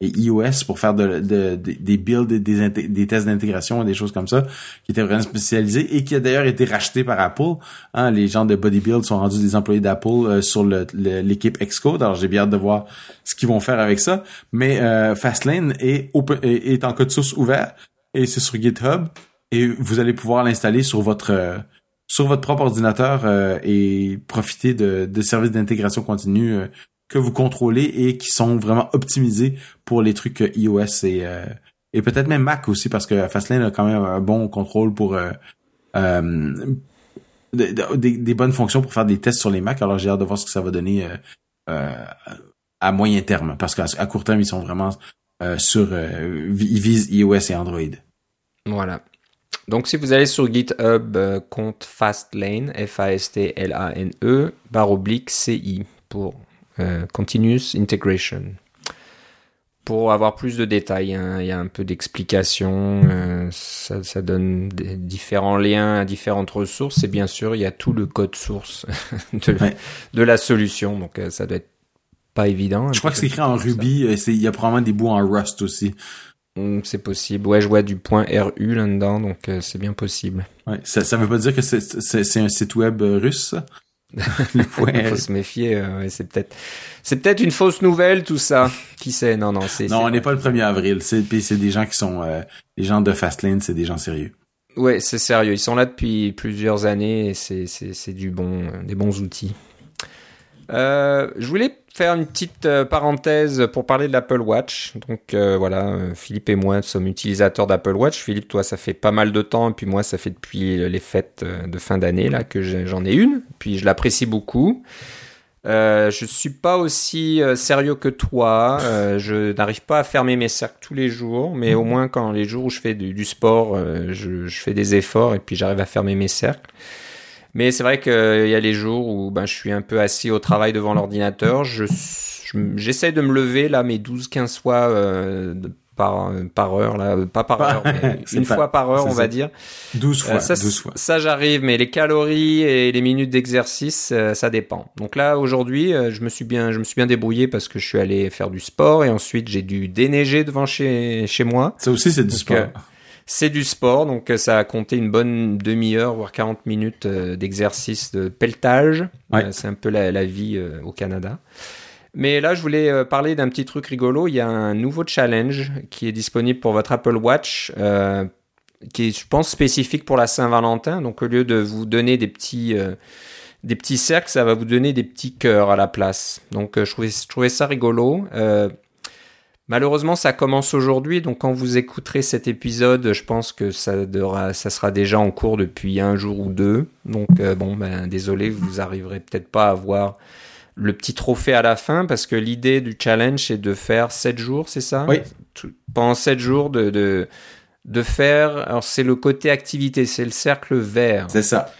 et iOS pour faire de, de, des builds, des, des tests d'intégration et des choses comme ça, qui étaient vraiment spécialisés et qui a d'ailleurs été racheté par Apple. Hein, les gens de Bodybuild sont rendus des employés d'Apple euh, sur l'équipe Xcode. Alors j'ai bien hâte de voir ce qu'ils vont faire avec ça. Mais euh, Fastlane est, est, en code source ouvert et c'est sur GitHub et vous allez pouvoir l'installer sur votre euh, sur votre propre ordinateur et profiter de, de services d'intégration continue que vous contrôlez et qui sont vraiment optimisés pour les trucs iOS et, euh, et peut-être même Mac aussi parce que Fastlane a quand même un bon contrôle pour euh, euh, des, bonnes fonctions pour faire des tests sur les Mac. Alors j'ai hâte de voir ce que ça va donner à moyen terme parce qu'à court terme ils sont vraiment sur ils visent iOS et Android. Voilà. Donc si vous allez sur GitHub compte Fastlane F A S T L A N E barre oblique C I pour euh, continuous Integration. Pour avoir plus de détails, hein, il y a un peu d'explication, euh, ça, ça, donne des différents liens à différentes ressources et bien sûr il y a tout le code source de, de la solution, donc euh, ça doit être pas évident. Je crois que c'est écrit en Ruby. Il y a probablement des bouts en Rust aussi. Hmm, c'est possible. Ouais, je vois du point RU là-dedans, donc c'est bien possible. Ouais, ça, ça veut pas dire que c'est un site web russe, ça? Il faut se méfier. Euh, c'est peut-être, c'est peut-être une fausse nouvelle tout ça. Qui sait? Non, non, c'est. Non, on n'est pas le 1er avril. C'est, c'est des gens qui sont, euh, les gens de Fastlane, c'est des gens sérieux. Ouais, c'est sérieux. Ils sont là depuis plusieurs années et c'est, c'est, c'est du bon, des bons outils. Euh, je voulais faire une petite euh, parenthèse pour parler de l'Apple Watch. Donc euh, voilà, euh, Philippe et moi sommes utilisateurs d'Apple Watch. Philippe, toi, ça fait pas mal de temps, et puis moi, ça fait depuis les fêtes de fin d'année là que j'en ai une. Puis je l'apprécie beaucoup. Euh, je suis pas aussi sérieux que toi. je n'arrive pas à fermer mes cercles tous les jours, mais au moins quand les jours où je fais du, sport, je, je, fais des efforts et puis j'arrive à fermer mes cercles. Mais c'est vrai qu'il y a les jours où ben, je suis un peu assis au travail devant l'ordinateur. Je, j'essaie de me lever là, mes 12-15 fois euh, par, par heure, là, pas par heure, mais une fois par heure, on va dire. 12 fois, euh, ça, 12 fois. Ça, j'arrive, mais les calories et les minutes d'exercice, euh, ça dépend. Donc là, aujourd'hui, je me suis bien, je me suis bien débrouillé parce que je suis allé faire du sport et ensuite j'ai dû déneiger devant chez, chez moi. Ça aussi, c'est du sport. C'est du sport, donc euh, ça a compté une bonne demi-heure, voire 40 minutes euh, d'exercice de pelletage. Euh, c'est un peu la, vie au Canada. Mais là, je voulais parler d'un petit truc rigolo. Il y a un nouveau challenge qui est disponible pour votre Apple Watch, qui est, je pense, spécifique pour la Saint-Valentin. Donc, au lieu de vous donner des petits, des petits cercles, ça va vous donner des petits cœurs à la place. Donc, je, trouvais, je trouvais ça rigolo. Malheureusement, ça commence aujourd'hui, donc quand vous écouterez cet épisode, je pense que ça, sera déjà en cours depuis un jour ou deux. Donc euh, bon, ben désolé, vous arriverez peut-être pas à voir le petit trophée à la fin, parce que l'idée du challenge c'est de faire 7 jours, c'est ça? Oui. Pendant 7 jours de, de, de faire, alors c'est le côté activité, c'est le cercle vert. C'est ça.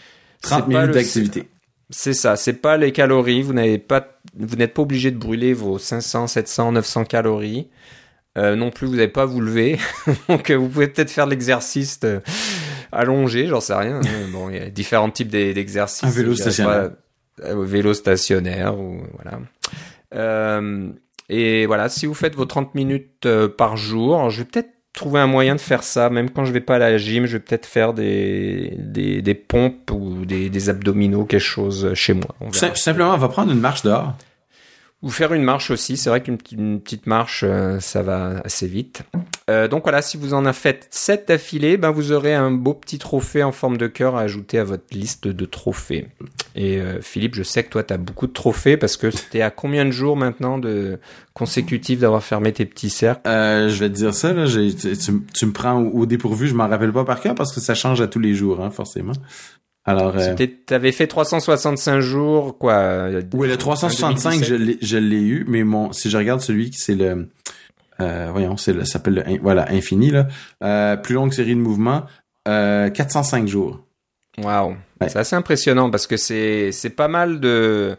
30 minutes d'activité. C'est ça, c'est pas les calories, vous n'avez pas vous n'êtes pas obligé de brûler vos 500, 700, 900 calories. Euh, non plus, vous n'avez pas à vous lever. Donc, euh, vous pouvez peut-être faire l'exercice allongé, j'en sais rien. Bon, il y a différents types d'exercices. Un vélo stationnaire. Euh, vélo stationnaire, ou voilà. Euh, et voilà, si vous faites vos 30 minutes par jour, je vais peut-être trouver un moyen de faire ça, même quand je vais pas à la gym, je vais peut-être faire des, pompes ou des, des abdominaux, quelque chose chez moi. Simplement, on va prendre une marche dehors. Ou faire une marche aussi. C'est vrai qu'une petite marche, euh, ça va assez vite. Euh, donc voilà, si vous en avez fait 7 d'affilée, ben vous aurez un beau petit trophée en forme de cœur à ajouter à votre liste de trophées. Et euh, Philippe, je sais que toi, tu as beaucoup de trophées parce que c'était à combien de jours maintenant de consécutifs d'avoir fermé tes petits cercles? Je vais te dire ça, là, tu, me prends au, dépourvu, je m'en rappelle pas par cœur parce que ça change à tous les jours, hein, forcément. Alors, euh, t'avais fait 365 jours, quoi. Oui, le 365, je l'ai eu, mais mon, si je regarde celui qui c'est le, euh, voyons, c'est ça s'appelle le, voilà, infini là, euh, plus longue série de mouvements, euh, 405 jours. Waouh, c'est assez impressionnant parce que c'est c'est pas mal de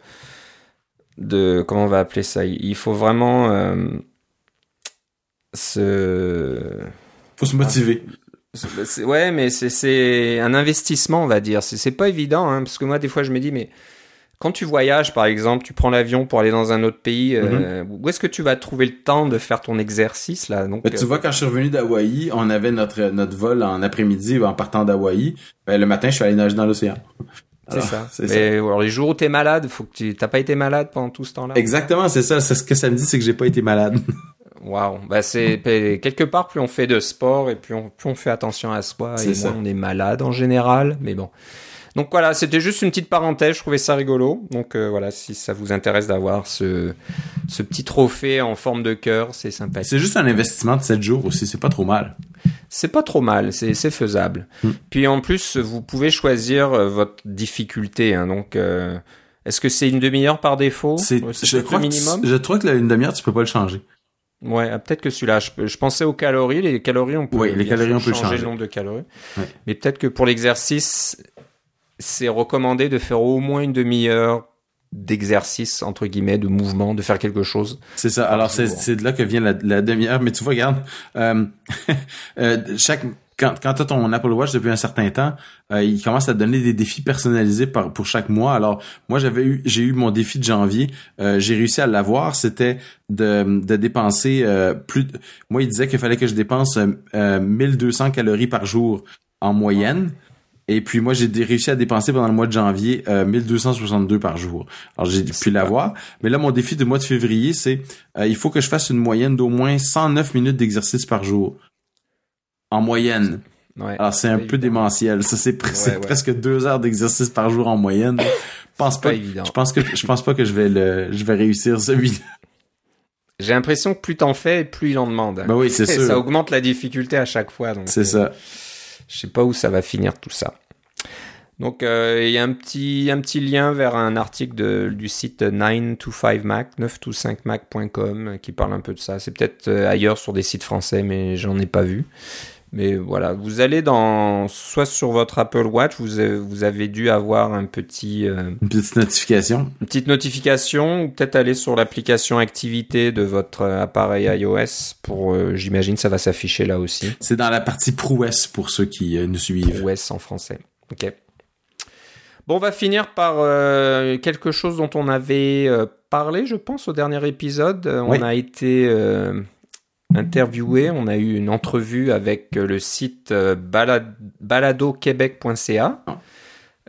de comment on va appeler ça? Il faut vraiment euh, se faut se motiver. Ouais, mais c'est un investissement, on va dire. C'est pas évident, hein, parce que moi, des fois, je me dis, mais quand tu voyages, par exemple, tu prends l'avion pour aller dans un autre pays, euh, mhm. où est-ce que tu vas trouver le temps de faire ton exercice là? Donc, ben, Tu euh, vois, quand je suis revenu d'Hawaï, on avait notre notre vol en après-midi en partant d'Hawaï. Ben, le matin, je suis allé nager dans l'océan. C'est ça. Mais alors, les jours où t'es malade, faut que tu t'as pas été malade pendant tout ce temps-là. Exactement, c'est ça. C'est ce que ça me dit, c'est que j'ai pas été malade. Waouh, bah c'est quelque part plus on fait de sport et plus on, plus on fait attention à soi et moins on est malade en général, mais bon. Donc voilà, c'était juste une petite parenthèse, je trouvais ça rigolo. Donc euh, voilà, si ça vous intéresse d'avoir ce, ce petit trophée en forme de cœur, c'est sympa. C'est juste un investissement de 7 jours aussi, c'est pas trop mal. C'est pas trop mal, c'est faisable. Hmm. Puis en plus, vous pouvez choisir euh, votre difficulté. Hein, donc euh, est-ce que c'est une demi-heure par défaut? C'est je, crois minimum je crois que une demi-heure, tu peux pas le changer. Ouais, ah, peut-être que celui-là. Je, pensais aux calories. Les calories, on peut, oui, les calories, on peut changer, le nombre de calories. Mais peut-être que pour l'exercice, c'est recommandé de faire au moins une demi-heure d'exercice entre guillemets de mouvement de faire quelque chose c'est ça alors c'est c'est de là que vient la, la demi-heure mais tu vois regarde euh, euh, chaque quand, quand tu as ton Apple Watch depuis un certain temps, euh, il commence à te donner des défis personnalisés par, pour chaque mois. Alors, moi, j'avais eu, j'ai eu mon défi de janvier. Euh, j'ai réussi à l'avoir. C'était de, de dépenser euh, plus. Moi, il disait qu'il fallait que je dépense 1200 calories par jour en moyenne. Et puis moi, j'ai réussi à dépenser pendant le mois de janvier 1262 par jour. Alors j'ai pu l'avoir. Mais là, mon défi du mois de février, c'est il faut que je fasse une moyenne d'au moins 109 minutes d'exercice par jour en moyenne. Ouais, Alors c'est un peu démentiel. Ça c'est presque deux heures d'exercice par jour en moyenne. Je pense pas. Je pense que je pense pas que je vais le je vais réussir celui-là. J'ai l'impression que plus t'en fais, plus il en demande. Bah oui, c'est sûr. Ça augmente la difficulté à chaque fois. C'est ça. Euh, je sais pas où ça va finir tout ça. Donc euh, il y a un petit, un petit lien vers un article de, du site 925mac, 925mac.com qui parle un peu de ça. C'est peut-être euh, ailleurs sur des sites français, mais j'en ai pas vu. Mais voilà, vous allez dans soit sur votre Apple Watch, vous avez, vous avez dû avoir un petit euh, une petite notification, une petite notification, ou peut-être aller sur l'application activité de votre appareil iOS pour, j'imagine, ça va s'afficher là aussi. C'est dans la partie prouesse pour ceux qui nous suivent. Prouesse en français. Ok. Bon, on va finir par euh, quelque chose dont on avait euh, parlé, je pense, au dernier épisode. Euh, on a été interviewé, on a eu une entrevue avec le site baladoquebec.ca.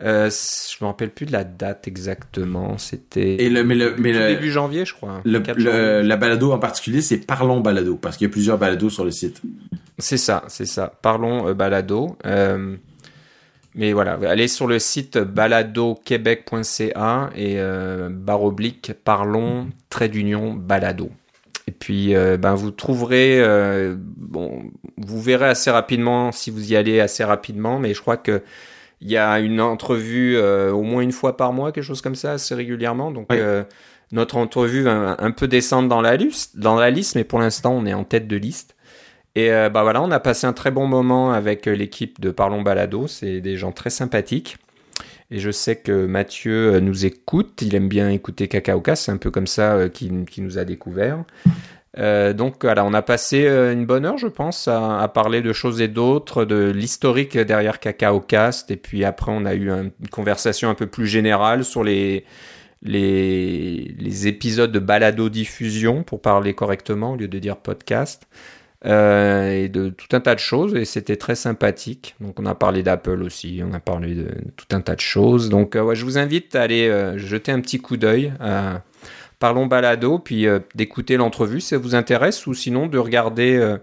Euh, je me rappelle plus de la date exactement. C'était et le mais le mais le, début janvier, je crois. Le, la balado en particulier, c'est Parlons Balado parce qu'il y a plusieurs balados sur le site. C'est ça, c'est ça. Parlons Balado. Euh, mais voilà, allez sur le site baladoquebec.ca et euh, barre oblique parlons trait d'union balado. Et puis euh, ben vous trouverez euh, bon vous verrez assez rapidement si vous y allez assez rapidement mais je crois que il y a une entrevue euh, au moins une fois par mois quelque chose comme ça assez régulièrement donc notre entrevue va un, peu descendre dans la liste dans la liste mais pour l'instant on est en tête de liste et bah voilà, on a passé un très bon moment avec l'équipe de Parlons Balado. C'est des gens très sympathiques. Et je sais que Mathieu euh, nous écoute. Il aime bien écouter Kakaoka. C'est un peu comme ça qu'il nous a découvert. donc voilà, on a passé une bonne heure, je pense, à, parler de choses et d'autres, de l'historique derrière Kakaocast. Et puis après, on a eu une conversation un peu plus générale sur les, les, les épisodes de balado diffusion, pour parler correctement au lieu de dire podcast. Euh, et de tout un tas de choses et c'était très sympathique. Donc on a parlé d'Apple aussi, on a parlé de tout un tas de choses. Donc euh, je vous invite à aller euh, jeter un petit coup d'œil à Parlons Balado, puis d'écouter l'entrevue si ça vous intéresse, ou sinon de regarder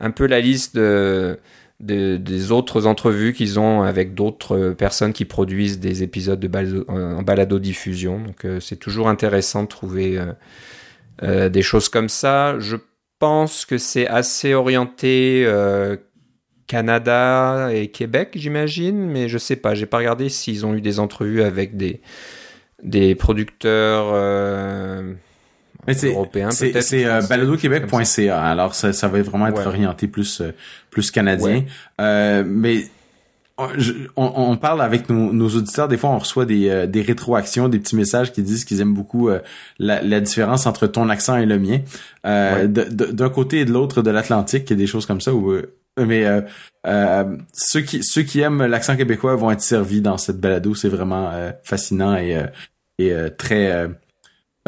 un peu la liste de, des autres entrevues qu'ils ont avec d'autres personnes qui produisent des épisodes de balado, en balado diffusion. Donc c'est toujours intéressant de trouver des choses comme ça. Je pense que c'est assez orienté euh, Canada et Québec, j'imagine, mais je sais pas. J'ai pas regardé s'ils ont eu des entrevues avec des des producteurs euh, européens. C'est c'est euh, baladoquebec.ca. Alors ça, ça va vraiment être orienté plus euh, plus canadien. Mais on, parle avec nos, auditeurs, des fois on reçoit des, euh, des rétroactions, des petits messages qui disent qu'ils aiment beaucoup euh, la, différence entre ton accent et le mien. Euh, d'un côté et de l'autre de l'Atlantique, il y a des choses comme ça où mais ceux qui ceux qui aiment l'accent québécois vont être servis dans cette balado, c'est vraiment fascinant et, et très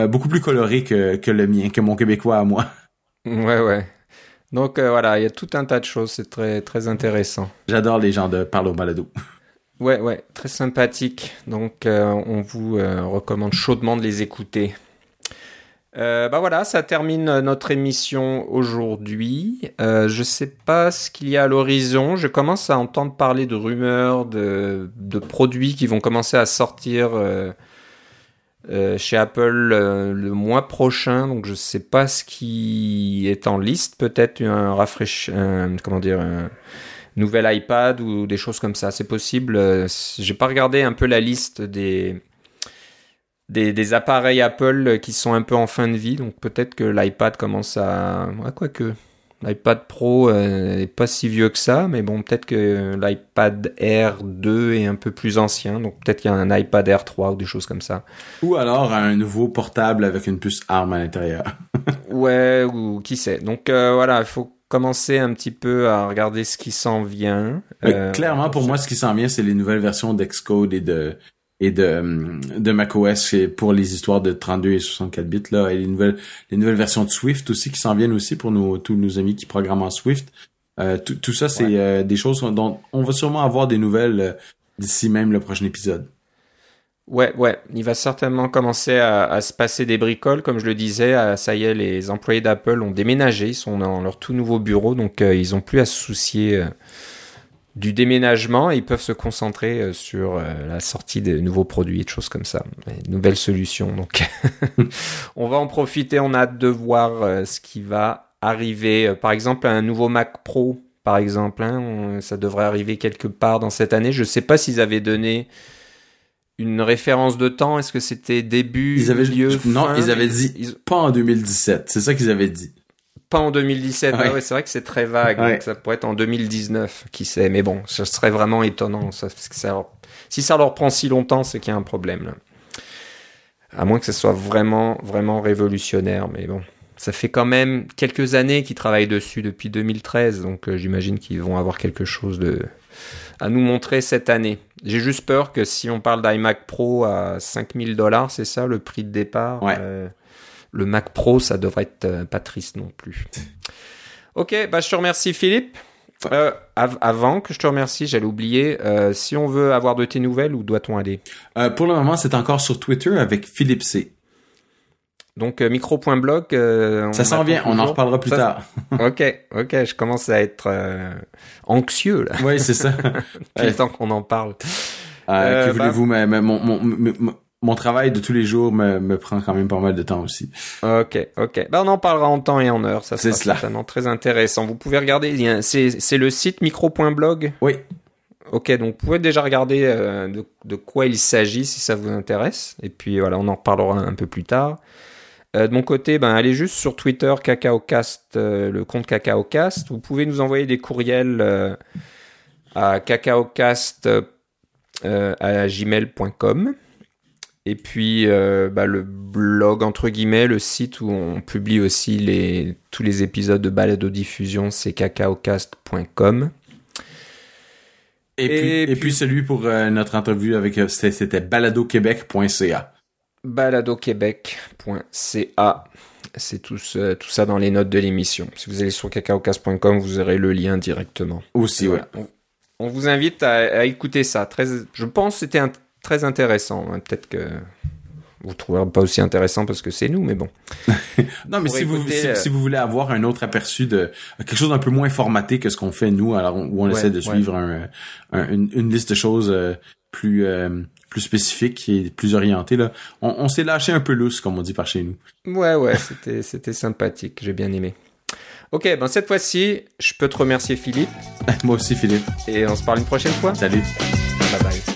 beaucoup plus coloré que, que le mien, que mon québécois à moi. Ouais ouais. Donc euh, voilà, il y a tout un tas de choses, c'est très très intéressant. J'adore les gens de Parlo Balado. Ouais, ouais, très sympathique. Donc euh, on vous euh, recommande chaudement de les écouter. bah voilà, ça termine notre émission aujourd'hui. je sais pas ce qu'il y a à l'horizon. Je commence à entendre parler de rumeurs, de, de produits qui vont commencer à sortir euh, chez Apple euh, le mois prochain, donc je sais pas ce qui est en liste, peut-être un rafraîch, comment dire, un nouvel iPad ou des choses comme ça, c'est possible. Euh, j'ai pas regardé un peu la liste des, des, des appareils Apple qui sont un peu en fin de vie, donc peut-être que l'iPad commence à, ouais, quoi que L'iPad Pro n'est pas si vieux que ça, mais bon, peut-être que l'iPad Air 2 est un peu plus ancien, donc peut-être qu'il y a un iPad Air 3 ou des choses comme ça. Ou alors un nouveau portable avec une puce ARM à l'intérieur. ouais, ou qui sait. Donc euh, voilà, il faut commencé un petit peu à regarder ce qui s'en vient. Euh, clairement, pour moi, ce qui s'en vient, c'est les nouvelles versions d'Xcode et de et de de macOS pour les histoires de 32 et 64 bits là et les nouvelles les nouvelles versions de Swift aussi qui s'en viennent aussi pour nos tous nos amis qui programment en Swift. Euh, tout, ça, c'est euh, des choses dont on va sûrement avoir des nouvelles euh, d'ici même le prochain épisode. Ouais, ouais, il va certainement commencer à, se passer des bricoles, comme je le disais. ça y est, les employés d'Apple ont déménagé, ils sont dans leur tout nouveau bureau, donc ils ont plus à se soucier du déménagement et ils peuvent se concentrer sur la sortie de nouveaux produits et de choses comme ça, nouvelles solutions. Donc, on va en profiter. On a hâte de voir ce qui va arriver. Par exemple, un nouveau Mac Pro, par exemple, hein, ça devrait arriver quelque part dans cette année. Je ne sais pas s'ils avaient donné une référence de temps Est-ce que c'était début, ils avaient, milieu, Non, ils avaient dit pas en 2017. C'est ça qu'ils avaient dit. Pas en 2017. Ah ouais. c'est vrai que c'est très vague. Donc ça pourrait être en 2019, qui sait. Mais bon, ça serait vraiment étonnant. Ça, parce que ça, si ça leur prend si longtemps, c'est qu'il y a un problème. Là. À moins que ce soit vraiment, vraiment révolutionnaire. Mais bon, ça fait quand même quelques années qu'ils travaillent dessus depuis 2013. Donc euh, j'imagine qu'ils vont avoir quelque chose de à nous montrer cette année. J'ai juste peur que si on parle d'iMac Pro à 5000 dollars, c'est ça le prix de départ euh, Le Mac Pro, ça devrait être euh, pas triste non plus. Ok, bah je te remercie Philippe. Euh, avant que je te remercie, j'allais oublier, si on veut avoir de tes nouvelles, où doit-on aller? Pour le moment, c'est encore sur Twitter avec Philippe C. Donc euh, micro.blog. Euh, ça s'en vient, on en reparlera plus tard. ok, ok, je commence à être euh, anxieux là. Oui, c'est ça. Depuis le temps qu'on en parle. Euh, que voulez-vous, bah... mon, mon, mon, travail de tous les jours me, me, prend quand même pas mal de temps aussi. Ok, ok. Ben, on en parlera en temps et en heure. Ça sera certainement très intéressant. Vous pouvez regarder. C'est le site micro.blog. Oui. Ok, donc vous pouvez déjà regarder de, de, quoi il s'agit si ça vous intéresse. Et puis voilà, on en reparlera un peu plus tard. Euh, de mon côté, ben, allez juste sur Twitter, CacaoCast, euh, le compte CacaoCast. Vous pouvez nous envoyer des courriels euh, à cacaocast à gmail.com. Et puis ben, le blog, entre guillemets, le site où on publie aussi les, tous les épisodes de Balado Diffusion, c'est cacaocast.com. Et, puis, et puis celui pour notre interview avec c'était baladoquebec.ca baladoquebec.ca. C'est tout, tout, ça dans les notes de l'émission. Si vous allez sur cacaocas.com, vous aurez le lien directement. Aussi, ouais. On, vous invite à, écouter ça. Très, je pense que c'était très intéressant. Hein. Peut-être que vous ne trouverez pas aussi intéressant parce que c'est nous, mais bon. non, mais si vous, euh, si, vous voulez avoir un autre aperçu de quelque chose d'un peu moins formaté que ce qu'on fait nous, alors où on essaie de suivre une, liste de choses euh, plus euh, plus spécifique et plus orienté là. On, s'est lâché un peu lousse comme on dit par chez nous. Ouais ouais, c'était c'était sympathique, j'ai bien aimé. Ok, ben cette fois-ci, je peux te remercier Philippe. Moi aussi Philippe. Et on se parle une prochaine fois. Salut. Bye bye.